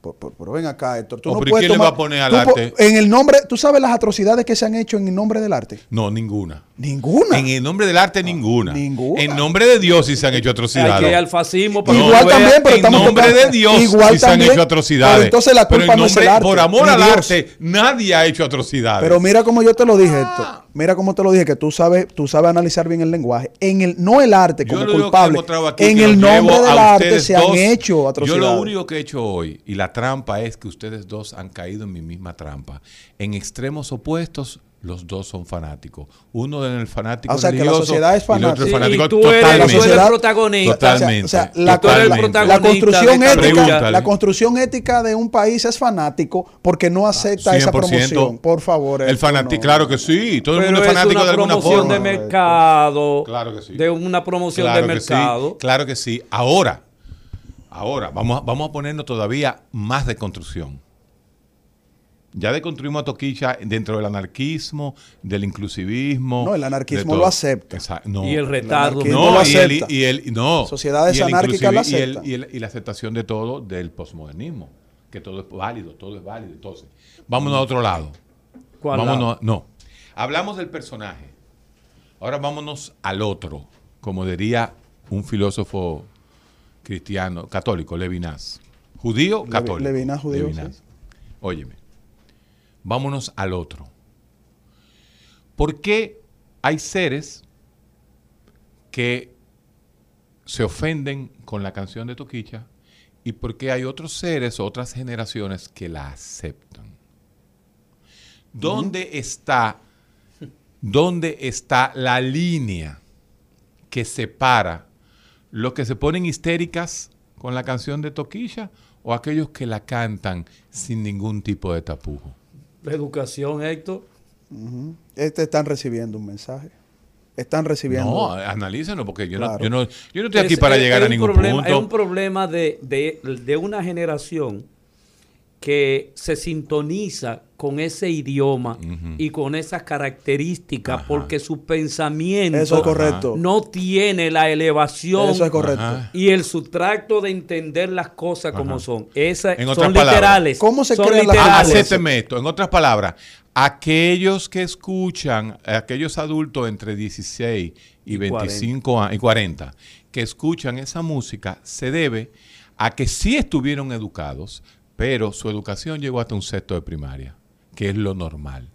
S5: Por- por- Pero ven acá, Héctor. Tú
S4: Oh,
S5: no
S4: pero ¿y
S5: puedes
S4: quién le va
S5: tomar-
S4: a poner al
S5: tú po-
S4: arte?
S5: En el nombre, ¿tú sabes las atrocidades que se han hecho en el nombre del arte?
S4: No, ninguna.
S5: Ninguna.
S4: En el nombre del arte, ninguna.
S5: ninguna.
S4: En nombre de Dios sí se han hecho atrocidades.
S3: Aquí hay al fascismo. Para
S5: Igual también, pero
S4: en
S5: estamos
S4: nombre
S5: tocando-
S4: de Dios
S5: Igual
S4: sí se han
S5: también,
S4: hecho atrocidades.
S5: pero entonces la
S4: Pero
S5: culpa
S4: en
S5: no es el
S4: nombre-
S5: arte,
S4: Por amor al
S5: Dios.
S4: arte, nadie ha hecho atrocidades.
S5: Pero mira como yo te lo dije, Héctor. Mira cómo te lo dije, que tú sabes, tú sabes analizar bien el lenguaje. En el, no el arte como culpable. En el nombre del arte se han hecho atrocidades.
S4: Yo lo único que he hecho hoy, y la trampa es que ustedes dos han caído en mi misma trampa. En extremos opuestos, los dos son fanáticos. Uno en el fanático
S5: O sea, que la
S4: religioso
S5: sociedad es
S4: y el otro
S5: fanática.
S4: es
S3: Sí,
S4: fanático
S3: y tú eres, tú eres
S4: totalmente.
S3: el protagonista.
S4: Totalmente.
S5: O sea, o sea, la,
S3: el
S5: la- la construcción ética,
S4: Pregúntale.
S5: la construcción ética de un país es fanático porque no acepta esa
S4: 100%.
S5: promoción. Por favor.
S4: El fanático,
S5: no.
S4: claro que sí. Todo el
S3: Pero
S4: mundo es
S3: es
S4: fanático
S3: una
S4: de alguna
S3: promoción
S4: forma.
S3: de mercado.
S4: Claro que sí.
S3: De una promoción
S4: Claro
S3: de
S4: que sí,
S3: mercado.
S4: claro que sí. Ahora, ahora, vamos, a- vamos a ponernos todavía más de construcción. Ya deconstruimos a Toquicha dentro del anarquismo, del inclusivismo.
S5: No, el anarquismo lo acepta.
S4: Exa- no.
S3: Y el retardo.
S5: anarquismo
S4: No,
S5: lo
S4: y, el,
S5: acepta.
S4: y el- no.
S5: Sociedades
S4: y el
S5: anárquicas lo
S4: inclusivi- y el-
S5: aceptan.
S4: y el- y la aceptación de todo del posmodernismo, que todo es válido, todo es válido. Entonces, vámonos a otro lado.
S3: ¿Cuál
S4: vámonos,
S3: lado?
S4: a- no. Hablamos del personaje. Ahora vámonos al otro, como diría un filósofo cristiano, católico, Levinas. Judío, católico.
S5: Levinas, judío, sí.
S4: Óyeme, vámonos al otro. ¿Por qué hay seres que se ofenden con la canción de Toquicha y por qué hay otros seres, otras generaciones que la aceptan? ¿Dónde está, dónde está la línea que separa los que se ponen histéricas con la canción de Toquilla o aquellos que la cantan sin ningún tipo de tapujo?
S3: La educación, Héctor.
S5: Este están recibiendo un mensaje. Están recibiendo.
S4: No, analícenlo porque yo, no, yo, no, yo no estoy aquí
S3: Es-
S4: para
S3: es-
S4: llegar
S3: es
S4: a
S3: un
S4: ningún
S3: problema,
S4: punto.
S3: Es un problema de, de- de una generación que se sintoniza con ese idioma y con esas características
S4: Ajá.
S3: porque su pensamiento
S5: Eso es correcto.
S3: no tiene la elevación
S5: Eso es correcto.
S4: Ajá.
S3: y el sustracto de entender las cosas como son. Esas
S4: En
S3: son
S4: palabras,
S3: literales.
S5: ¿cómo se
S3: son
S5: crean las
S4: Ah,
S3: literales.
S4: esto. En otras palabras, aquellos que escuchan, aquellos adultos entre 16 y,
S3: Y
S4: 25 años y 40, que escuchan esa música, se debe a que sí estuvieron educados, pero su educación llegó hasta un sexto de primaria, que es lo normal.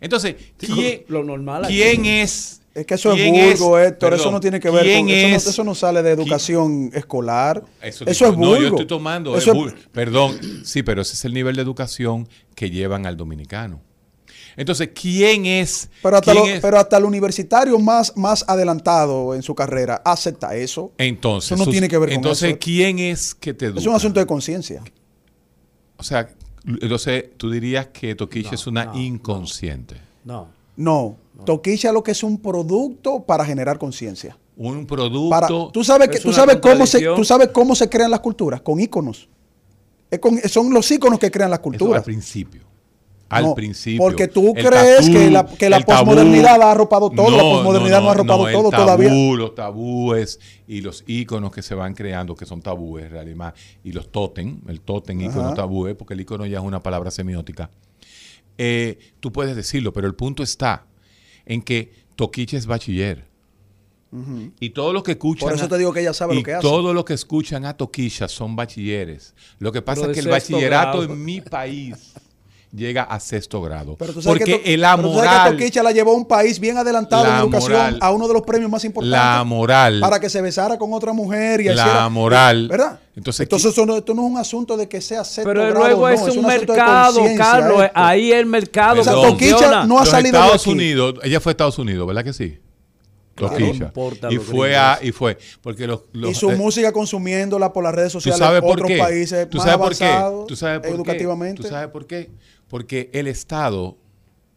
S4: Entonces, ¿quién,
S3: Lo normal.
S4: ¿quién es?
S5: Es que eso es
S4: quién
S5: vulgo, Héctor. eso no tiene que ver
S4: ¿quién
S5: con. Eso no,
S4: es-
S5: eso no sale de educación escolar.
S4: Eso,
S5: Eso,
S4: digo,
S5: es vulgo.
S4: No, yo estoy tomando.
S5: Eso
S4: es
S5: es-
S4: Perdón, sí, pero ese es el nivel de educación que llevan al dominicano. Entonces, ¿quién es?
S5: pero, hasta
S4: quién
S5: lo-
S4: es?
S5: pero hasta el universitario más, más adelantado en su carrera acepta eso.
S4: entonces,
S5: eso no
S4: sus-
S5: tiene que ver con
S4: entonces,
S5: eso.
S4: ¿quién es que te educa?
S5: Es un asunto de conciencia.
S4: O sea, entonces tú dirías que Toquicha
S3: No,
S4: es una
S3: no, no.
S4: inconsciente.
S3: No.
S5: No. Toquicha lo que es un producto para generar conciencia.
S4: Un producto.
S5: Para, tú sabes, que, tú, sabes cómo se, tú sabes cómo se crean las culturas, con íconos. Es con- son los íconos que crean las
S4: eso
S5: culturas.
S4: al principio. Al
S5: No,
S4: principio.
S5: porque tú
S4: El
S5: crees
S4: tatú,
S5: que la- que la
S4: tabú.
S5: posmodernidad ha arropado todo, la posmodernidad no ha arropado
S4: el
S5: todo
S4: tabú,
S5: todavía.
S4: Los tabúes y los íconos que se van creando, que son tabúes, realidad, y los tótem, el tótem, ícono, tabúes, porque el ícono ya es una palabra semiótica. Eh, tú puedes decirlo, pero el punto está en que Toquicha es bachiller. Y todos los que escuchan.
S5: Por eso te digo que ella sabe
S4: y
S5: lo que hace.
S4: Todos los que escuchan a Toquilla son bachilleres. Lo que pasa
S3: Pero
S4: es que el bachillerato
S3: grado.
S4: en mi país llega a sexto grado.
S5: Pero tú sabes
S4: porque
S5: que,
S4: el- la
S5: tú que
S4: moral,
S5: Toquicha la llevó a un país bien adelantado
S4: La
S5: en educación
S4: moral.
S5: a uno de los premios más importantes.
S4: la moral,
S5: para que se besara con otra mujer y
S4: La
S5: hiciera-
S4: moral.
S5: ¿Verdad?
S4: Entonces,
S5: Entonces, eso no, esto no es un asunto de que sea sexto
S3: Pero
S5: grado,
S3: luego
S5: no,
S3: es un
S5: asunto de
S3: mercado, Carlos.
S5: esto.
S3: Ahí el mercado
S5: O sea. Toquicha no ha
S4: los
S5: salido de
S4: Estados
S5: aquí.
S4: Unidos, ella fue a Estados Unidos, ¿verdad que sí?
S5: Claro.
S4: Toquilla.
S3: No importa
S4: y fue a, y fue, porque los, los-
S5: y su
S4: eh,
S5: música consumiéndola por las redes
S4: ¿Tú
S5: sociales
S4: sabes
S5: de
S4: por
S5: otros
S4: qué?
S5: países
S4: ¿Tú
S5: más
S4: sabes por qué?
S5: avanzados
S4: ¿Tú sabes por
S5: educativamente.
S4: qué? ¿Tú sabes por qué? Porque el Estado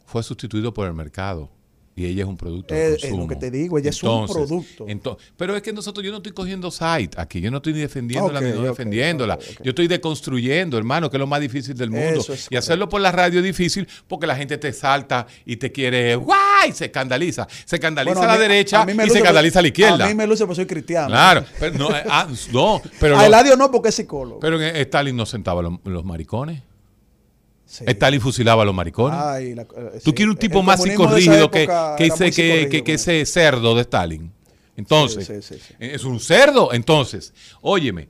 S4: fue sustituido por el mercado y ella es un producto de
S5: es
S4: consumo.
S5: lo que te digo, ella es un producto.
S4: pero es que nosotros, yo no estoy cogiendo site aquí, yo no estoy ni defendiéndola ni no defendiéndola. Yo estoy deconstruyendo, hermano, que es lo más difícil del mundo.
S5: Es
S4: y hacerlo por la radio es difícil porque la gente te salta y te quiere, ¡guay! Se escandaliza. Se escandaliza
S5: Bueno,
S4: a la
S5: mí-
S4: derecha
S5: a mí me
S4: y
S5: luce
S4: se escandaliza a la izquierda.
S5: A mí me luce porque soy cristiano.
S4: Claro, pero no, eh, ah, no, pero,
S5: a Eladio no porque es psicólogo.
S4: pero Stalin no sentaba a los, los maricones.
S5: Sí.
S4: Stalin fusilaba a los maricones.
S5: Ay, la- eh,
S4: Tú
S5: sí.
S4: quieres un tipo
S5: El
S4: más psicorrígido que,
S5: era
S4: ese,
S5: muy
S4: que,
S5: psicorrígido
S4: que- que
S5: con
S4: ese cerdo de Stalin. Entonces,
S5: Sí, sí, sí, sí.
S4: es un cerdo. Entonces, óyeme,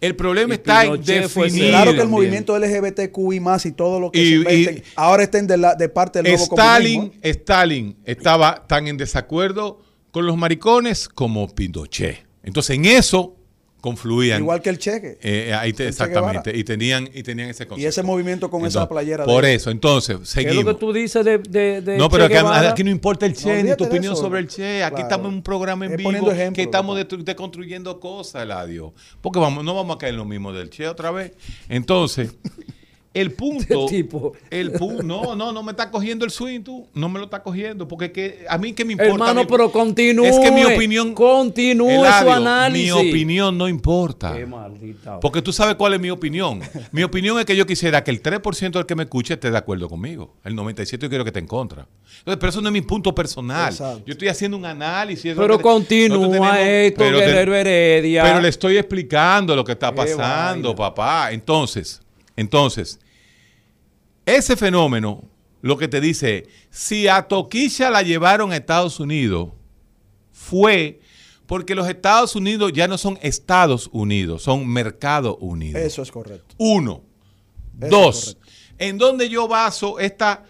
S4: el problema
S3: Y
S4: está en definir.
S5: Claro que el
S3: también.
S5: movimiento LGBTQI más y todo lo que
S4: Y-
S5: se inventen,
S4: y-
S5: ahora estén de, la, de parte del nuevo
S4: Stalin,
S5: comunismo.
S4: Stalin estaba tan en desacuerdo con los maricones como Pinochet. Entonces, en eso confluían.
S5: Igual que el cheque.
S4: Eh, ahí te-
S5: El Che
S4: exactamente. Y tenían, y tenían ese concepto.
S5: y ese movimiento con esa playera.
S4: Por
S5: de,
S4: eso, entonces,
S3: ¿Qué es
S4: seguimos.
S3: lo que tú dices de, de, de
S4: No, pero aquí, no importa el Che
S5: No,
S4: ni tu opinión
S5: eso.
S4: sobre el Che. Aquí
S5: Claro.
S4: estamos en un programa en
S5: Es
S4: vivo
S5: ejemplo,
S4: que estamos deconstruyendo cosas, Eladio. Porque vamos, no vamos a caer en lo mismo del Che otra vez. Entonces, el punto.
S3: Este tipo.
S4: El pu- no, no, no me está cogiendo el swing tú. No me lo está cogiendo. Porque que, a mí que me importa.
S3: Hermano,
S4: mi-
S3: pero continúe.
S4: Es que mi opinión.
S3: Continúe
S4: Eladio,
S3: su análisis.
S4: Mi opinión no importa.
S3: Qué maldita.
S4: Porque tú sabes cuál es mi opinión. Mi opinión es que yo quisiera que el 3% del que me escuche esté de acuerdo conmigo. El 97% yo quiero que esté en contra. Entonces, pero eso no es mi punto personal.
S5: Exacto.
S4: Yo estoy haciendo un análisis.
S3: Pero continúa esto,
S4: pero te-
S3: Heredia.
S4: Pero le estoy explicando lo que está
S3: Qué
S4: pasando,
S3: vaina.
S4: papá. Entonces, Entonces, ese fenómeno lo que te dice, si a Toquilla la llevaron a Estados Unidos, fue porque los Estados Unidos ya no son Estados Unidos, son Mercado Unido.
S5: Eso es correcto.
S4: Uno.
S5: Eso
S4: Dos. ¿En dónde yo baso esta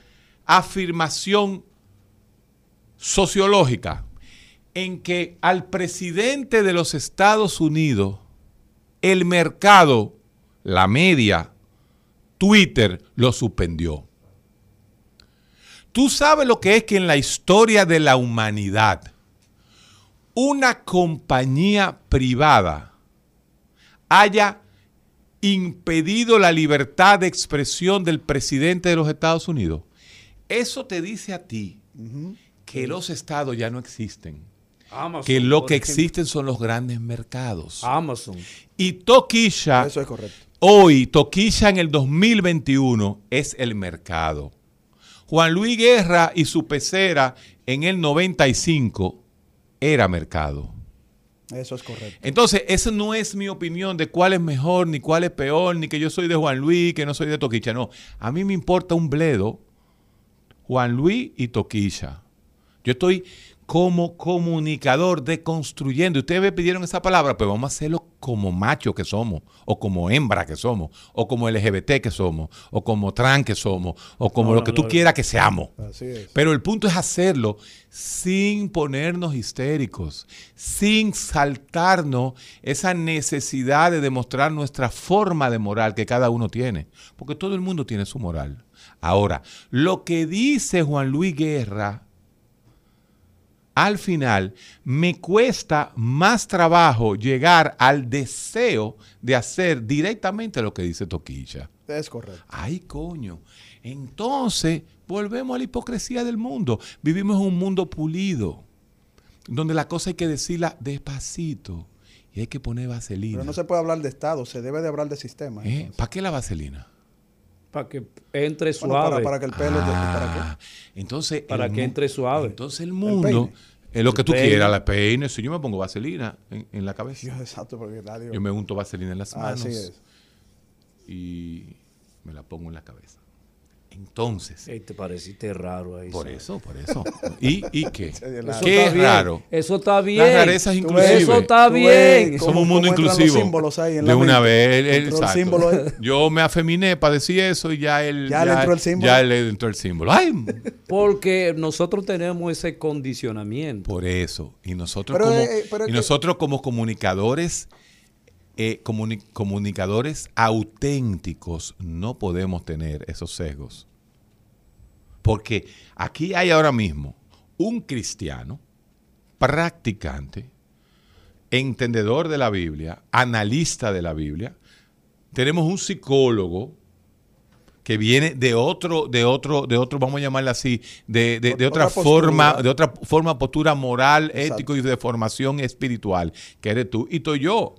S4: afirmación sociológica? En que al presidente de los Estados Unidos, el mercado, la media, Twitter, lo suspendió. Tú sabes lo que es que en la historia de la humanidad, una compañía privada haya impedido la libertad de expresión del presidente de los Estados Unidos. Eso te dice a ti que los estados ya no existen,
S3: Amazon,
S4: que lo que
S3: ejemplo.
S4: existen son los grandes mercados.
S3: Amazon.
S4: Y Toquilla,
S5: Eso es correcto.
S4: Hoy, Toquilla en el 2021 es el mercado. Juan Luis Guerra y su pecera en el 95 era mercado.
S5: Eso es correcto.
S4: Entonces, esa no es mi opinión de cuál es mejor, ni cuál es peor, ni que yo soy de Juan Luis, que no soy de Toquicha. No, a mí me importa un bledo Juan Luis y Toquilla. Yo estoy como comunicador deconstruyendo. Ustedes me pidieron esa palabra, pues vamos a hacerlo como macho que somos, o como hembra que somos, o como LGBT que somos, o como trans que somos, o como
S3: No,
S4: lo
S3: no,
S4: que tú
S3: no.
S4: quieras que seamos.
S5: Así es.
S4: Pero el punto es hacerlo sin ponernos histéricos, sin saltarnos esa necesidad de demostrar nuestra forma de moral que cada uno tiene, porque todo el mundo tiene su moral. Ahora, lo que dice Juan Luis Guerra, al final me cuesta más trabajo llegar al deseo de hacer directamente lo que dice Toquilla.
S5: Es correcto.
S4: Ay, coño. Entonces, volvemos a la hipocresía del mundo. Vivimos en un mundo pulido, donde la cosa hay que decirla despacito y hay que poner vaselina.
S5: Pero no se puede hablar de Estado, se debe de hablar de sistema.
S4: ¿Eh? ¿Para qué la vaselina?
S3: Para que entre
S5: Bueno,
S3: suave.
S5: para, para que el pelo... ¿Para qué?
S4: Ah, entonces,
S3: Para
S4: el
S3: que entre suave.
S4: Entonces el mundo, es lo que tú
S3: peine.
S4: quieras, la peine. Si yo me pongo vaselina en, en la cabeza,
S5: Dios, exacto, porque nadie...
S4: yo me unto vaselina en las manos
S5: Así es.
S4: y me la pongo en la cabeza. Entonces,
S3: Ey, te pareciste raro ahí.
S4: por
S3: ¿sabes?
S4: eso, por eso. ¿Y, y qué?
S5: Eso
S4: ¿Qué
S3: está
S4: es
S3: bien,
S4: raro?
S3: Eso está bien.
S4: Las rarezas inclusive.
S3: Eso está bien.
S4: Somos un mundo inclusivo.
S5: Los símbolos ahí en
S4: de una
S5: mente.
S4: vez.
S5: el símbolo.
S4: Yo me afeminé para decir eso y ya él.
S5: Ya le entró el símbolo.
S4: Ya le entró el símbolo. ¡Ay!
S3: Porque nosotros tenemos ese condicionamiento.
S4: Por eso. Y nosotros,
S5: Pero,
S4: como,
S5: eh, pero
S4: y
S5: que-
S4: nosotros como comunicadores, eh, comuni- comunicadores auténticos, no podemos tener esos sesgos. Porque aquí hay ahora mismo un cristiano practicante, entendedor de la Biblia, analista de la Biblia. Tenemos un psicólogo que viene de otro, de otro, de otro, vamos a llamarle así, de, de- de
S5: Otra
S4: forma, de otra forma, postura moral,
S5: Exacto.
S4: ético y de formación espiritual, que eres tú y estoy yo.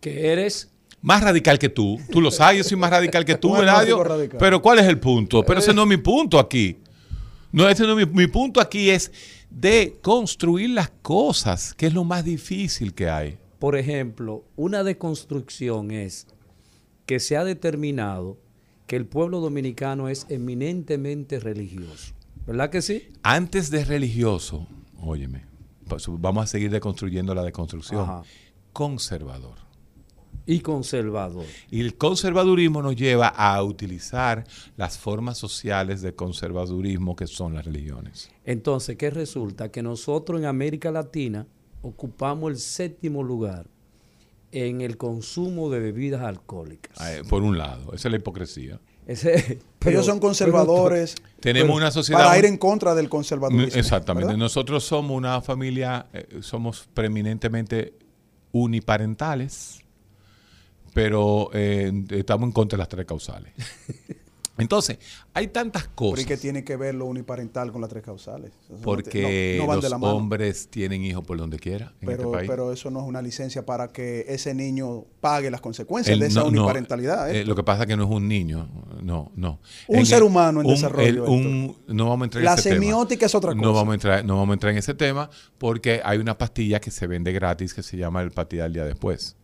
S3: Que eres
S4: Más radical que tú. Tú lo sabes, yo soy más radical que tú, Eladio. Pero ¿cuál es el punto? Pero ese no es mi punto aquí. No, ese no es mi, mi punto aquí es de construir las cosas, que es lo más difícil que hay.
S3: Por ejemplo, una deconstrucción es que se ha determinado que el pueblo dominicano es eminentemente religioso. ¿Verdad que sí?
S4: Antes de religioso, óyeme, pues vamos a seguir deconstruyendo la deconstrucción.
S3: Ajá.
S4: Conservador.
S3: Y conservador.
S4: Y el conservadurismo nos lleva a utilizar las formas sociales de conservadurismo que son las religiones.
S3: Entonces, ¿qué resulta? Que nosotros en América Latina ocupamos el séptimo lugar en el consumo de bebidas alcohólicas.
S4: Eh, Por un lado, esa es la hipocresía.
S3: Ese-
S5: Ellos son conservadores.
S4: Tenemos
S5: pero
S4: una sociedad
S5: Para ir en contra del conservadurismo.
S4: Exactamente.
S5: ¿verdad?
S4: Nosotros somos una familia, eh, somos preeminentemente uniparentales, pero eh, estamos en contra de las tres causales. Entonces, hay tantas
S5: Pero ¿y
S4: cosas.
S5: qué tiene que ver lo uniparental con las tres causales? Eso no
S4: Porque
S5: no- no van de
S4: los
S5: la mano.
S4: hombres tienen hijos por donde quiera en
S5: Pero,
S4: este país.
S5: pero eso no es una licencia para que ese niño pague las consecuencias
S4: El-
S5: de esa
S4: no, no,
S5: uniparentalidad. ¿eh?
S4: eh, lo que pasa es que no es un niño, no, no.
S5: Un ser humano en
S4: un-
S5: desarrollo,
S4: un- no vamos a entrar en
S5: La
S4: tema.
S5: semiótica es otra
S4: No
S5: cosa.
S4: vamos, a entrar, no vamos a entrar en ese tema porque hay una pastilla que se vende gratis que se llama el pastilla del día después.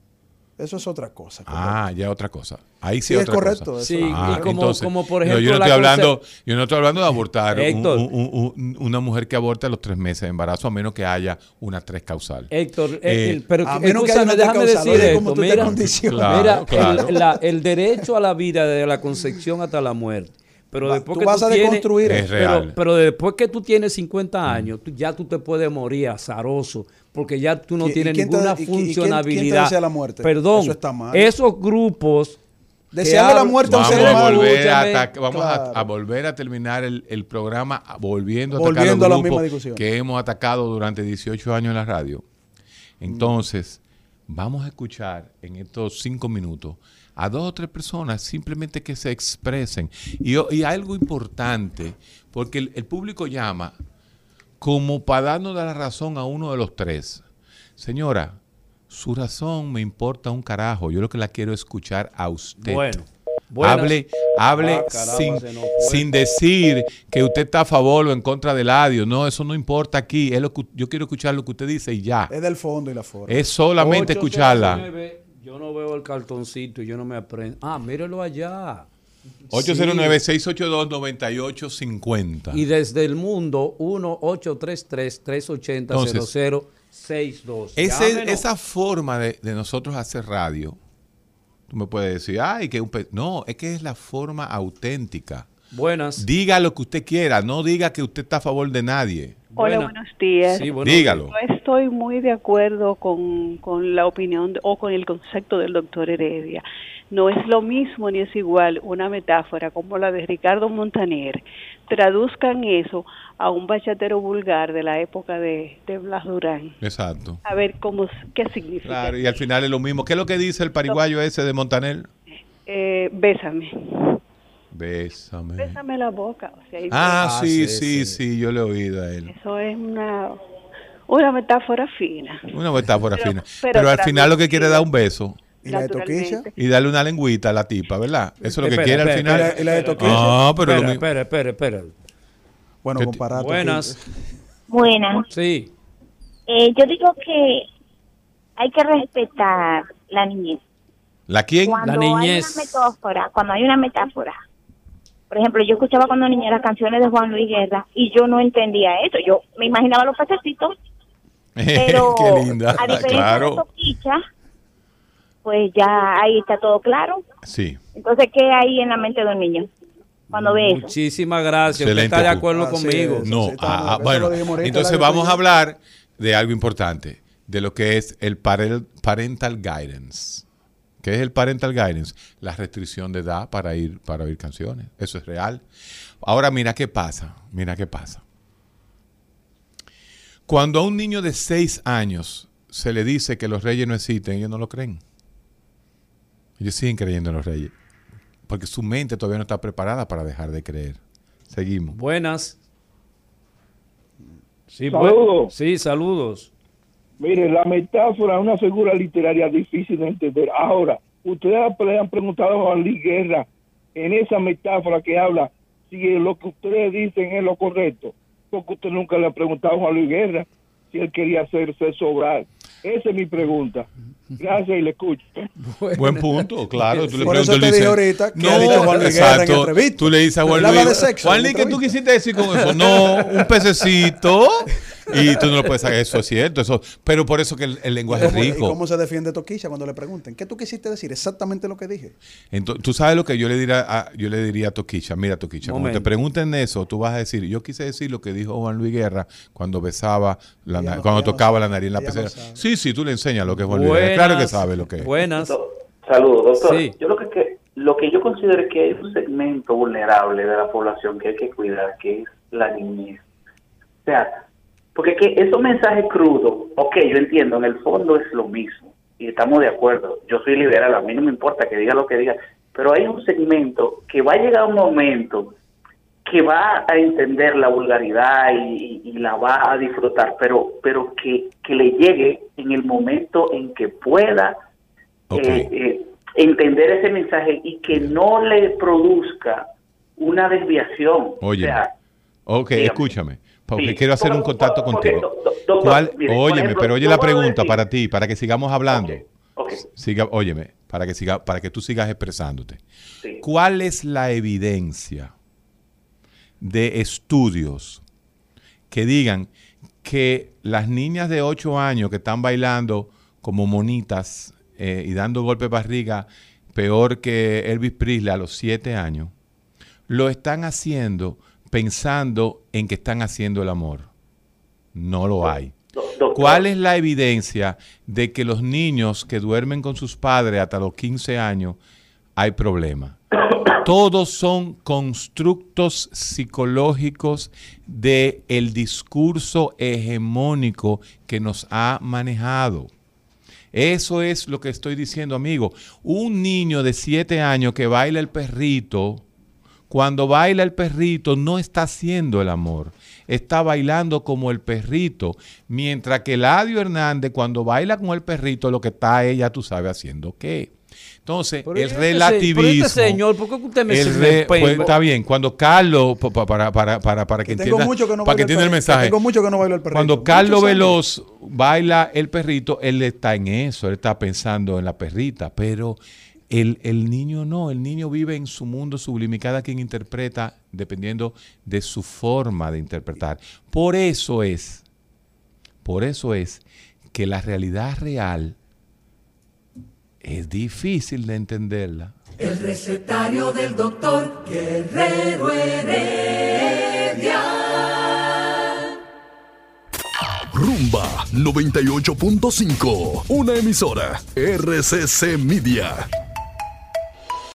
S5: Eso es otra cosa.
S4: Ah, ya otra cosa. Ahí sí,
S5: Sí, es
S4: otra
S5: correcto,
S4: cosa.
S5: eso.
S3: Sí,
S4: Ah,
S3: y como,
S4: entonces,
S3: como por
S4: no,
S3: ejemplo.
S4: yo no estoy hablando, yo no estoy hablando de abortar un-
S3: Héctor.
S4: un- un- un- una mujer que aborte a los tres meses de embarazo a menos que haya una tres causal.
S3: Héctor, eh,
S4: Eh,
S3: el- pero
S5: a menos que haya
S3: déjame
S5: causal,
S3: decir
S5: oye,
S3: esto.
S5: tú
S3: Mira.
S4: Claro,
S3: mira,
S4: claro.
S3: El, la- el derecho a la vida desde la concepción hasta la muerte. Pero
S5: Va-
S3: después
S5: tú
S3: que
S5: vas a
S3: tienes-
S5: deconstruir
S4: Es
S5: eso.
S4: real.
S3: Pero, pero después que tú tienes 50 años, tú- ya tú te puedes morir azaroso, porque ya tú no
S5: ¿Y- y
S3: tienes
S5: te-
S3: ninguna
S5: y- y- y quién- quién te
S3: funcionabilidad.
S5: desea la muerte?
S3: Perdón,
S5: Eso está mal.
S3: esos grupos...
S5: Desearle la muerte a un ser humano.
S4: vamos a-
S5: Claro.
S4: a, volver a terminar el, el programa a- volviendo a atacar
S5: Volviendo a
S4: los
S5: la misma
S4: grupos
S5: discusión.
S4: que hemos atacado durante 18 años en la radio. Entonces, vamos a escuchar en estos cinco minutos a dos o tres personas simplemente que se expresen. Y, y algo importante, porque el, el público llama como para darnos la razón a uno de los tres. Señora, su razón me importa un carajo. Yo lo que la quiero escuchar a usted.
S3: Bueno, buenas.
S4: Hable, hable
S3: Ah, caramba,
S4: sin,
S3: fue.
S4: sin decir que usted está a favor o en contra del audio. No, eso no importa aquí. Es lo que, yo quiero escuchar lo que usted dice y ya.
S5: Es del fondo y la forma.
S4: Es solamente escucharla.
S3: 809, Yo no veo el cartoncito y yo no me aprendo. Ah, mírelo allá.
S4: 809-682-9850.
S3: Y desde el mundo, 1-833-380-0062.
S4: Ese-
S3: Llámenos.
S4: esa forma de, de nosotros hacer radio, tú me puedes decir, ay, que un pe-". No, es que es la forma auténtica.
S3: Buenas.
S4: Diga lo que usted quiera, no diga que usted está a favor de nadie.
S7: Hola, buenos días.
S3: Sí, bueno,
S4: Dígalo.
S7: Yo estoy muy de acuerdo con, con la opinión de- o con el concepto del doctor Heredia. No es lo mismo ni es igual una metáfora como la de Ricardo Montaner. Traduzcan eso a un bachatero vulgar de la época de, de Blas Durán.
S4: Exacto.
S7: A ver cómo qué significa.
S4: Claro, y al final es lo mismo. ¿Qué es lo que dice el pariguayo ese de Montaner?
S7: Eh, bésame.
S4: Bésame.
S7: Bésame la boca. O sea,
S4: Ah,
S3: Ah,
S4: sí,
S3: sí,
S4: sí, sí, yo le he oído a él.
S7: Eso es una, una metáfora fina.
S4: Una metáfora
S7: Pero-
S4: fina.
S7: pero
S4: Pero, al final lo que quiere es dar un beso
S5: ¿Y la de toquilla?
S4: Y darle una lengüita a la tipa, ¿verdad? Eso es lo que
S3: Espera,
S4: quiere al final.
S5: espera, ¿y la de toquilla?
S4: Ah, pero lo
S3: espera,
S4: mismo.
S3: espera, espera, espera.
S5: Bueno,
S4: ¿Qué te-
S5: comparado.
S3: Buenas.
S8: Buenas.
S3: Sí.
S8: Eh, yo digo que hay que respetar la niñez.
S4: ¿La quién?
S8: Cuando
S3: La niñez.
S8: hay una metáfora, cuando hay una metáfora. Por ejemplo, yo escuchaba cuando niña las canciones de Juan Luis Guerra y yo no entendía eso. Yo me imaginaba los pececitos, pero
S4: Qué linda.
S8: a diferencia de
S4: Claro.
S8: Toquicha, pues ya ahí está todo claro.
S4: Sí.
S8: Entonces, ¿qué hay en la mente de un niño cuando ve eso?
S3: Muchísimas gracias. Usted está de acuerdo
S5: Ah,
S3: conmigo.
S4: No,
S5: sí
S4: ah, ah, bueno, entonces vamos a hablar de algo importante, de lo que es el parel- parental guidance. ¿Qué es el parental guidance? La restricción de edad para ir para oír canciones. Eso es real. Ahora mira qué pasa, mira qué pasa. Cuando a un niño de 6 años se le dice que los reyes no existen, ellos no lo creen. Ellos siguen creyendo en los reyes. Porque su mente todavía no está preparada para dejar de creer. Seguimos.
S3: Buenas. Sí,
S9: Saludos.
S3: bu- Sí, saludos.
S9: Mire, la metáfora es una figura literaria difícil de entender. Ahora, ustedes le han preguntado a Juan Luis Guerra en esa metáfora que habla si lo que ustedes dicen es lo correcto. Porque usted nunca le ha preguntado a Juan Luis Guerra si él quería hacer sexo oral. Esa es mi pregunta. Gracias y le escucho.
S4: Buen punto, claro. Tú le
S5: Por eso
S4: preguntas,
S5: te dije ahorita que ha dicho Juan Luis Guerra en
S4: exacto.
S5: entrevista.
S4: Tú le dices a Juan Luis,
S5: de sexo
S4: Juan Luis, ¿qué tú quisiste decir con eso? No, un pececito. Y tú no lo puedes saber. Eso es cierto. Eso, pero por eso que el, el lenguaje es
S5: ¿Cómo- ¿Y
S4: rico.
S5: cómo se defiende Toquilla cuando le pregunten? ¿Qué tú quisiste decir? Exactamente lo que dije.
S4: Entonces, tú sabes lo que yo le diría a, yo le diría a Toquicha. Mira, Toquicha, cuando te pregunten eso, tú vas a decir, yo quise decir lo que dijo Juan Luis Guerra cuando besaba, la,
S5: no-
S4: cuando
S5: no
S4: tocaba la nariz en la
S5: no
S4: pecera.
S5: sabe.
S4: sí, sí, tú le enseñas lo que es Juan Luis Guerra. Claro que sabe lo que es.
S3: Buenas.
S10: Saludos, doctor.
S3: Sí.
S10: Yo lo que, que- lo que yo considero es que hay un segmento vulnerable de la población que hay que cuidar, que es la niñez. O sea, porque que esos mensajes crudos, ok, yo entiendo, en el fondo es lo mismo y estamos de acuerdo. Yo soy liberal, a mí no me importa que diga lo que diga, pero hay un segmento que va a llegar un momento que va a entender la vulgaridad y, y la va a disfrutar, pero pero que, que le llegue en el momento en que pueda eh, eh, entender ese mensaje y que no le produzca una desviación.
S4: Oye,
S10: o sea,
S4: Ok,
S10: dígame.
S4: escúchame, porque
S10: Sí.
S4: quiero hacer un contacto
S10: por-
S4: contigo. Óyeme,
S10: ejemplo,
S4: pero oye la pregunta para ti, para que sigamos hablando.
S10: Ok, ok. Ok.
S4: Siga, óyeme, para que, siga, para que tú sigas expresándote.
S10: Sí.
S4: ¿Cuál es la evidencia de estudios que digan que las niñas de 8 años que están bailando como monitas eh, y dando golpe de barriga peor que Elvis Presley a los 7 años, lo están haciendo pensando en que están haciendo el amor? No lo hay. ¿Cuál es la evidencia de que los niños que duermen con sus padres hasta los 15 años hay problema? Todos son constructos psicológicos del el discurso hegemónico que nos ha manejado. Eso es lo que estoy diciendo, amigo. Un niño de 7 años que baila el perrito, cuando baila el perrito no está haciendo el amor, está bailando como el perrito, mientras que Ladio Hernández cuando baila con el perrito lo que está ella, tú sabes, haciendo qué. Entonces,
S3: Pero
S4: el
S3: este pero
S4: relativismo...
S3: este señor, ¿por qué usted me-
S4: el re- pues, está bien, cuando Carlos, pa- pa- para, para, para, para que,
S5: Que
S4: entienda,
S5: mucho que no
S4: para que
S5: el
S4: entienda el mensaje,
S5: Tengo mucho que no bailo el perrito.
S4: cuando Carlos. Veloz baila el perrito, él está en eso, él está pensando en la perrita, pero el, el niño no, el niño vive en su mundo sublime y cada quien interpreta dependiendo de su forma de interpretar. Por eso es, por eso es que la realidad real es difícil de entenderla.
S2: El recetario del doctor Guerrero Heredia.
S11: Rumba 98.5, una emisora RCC Media.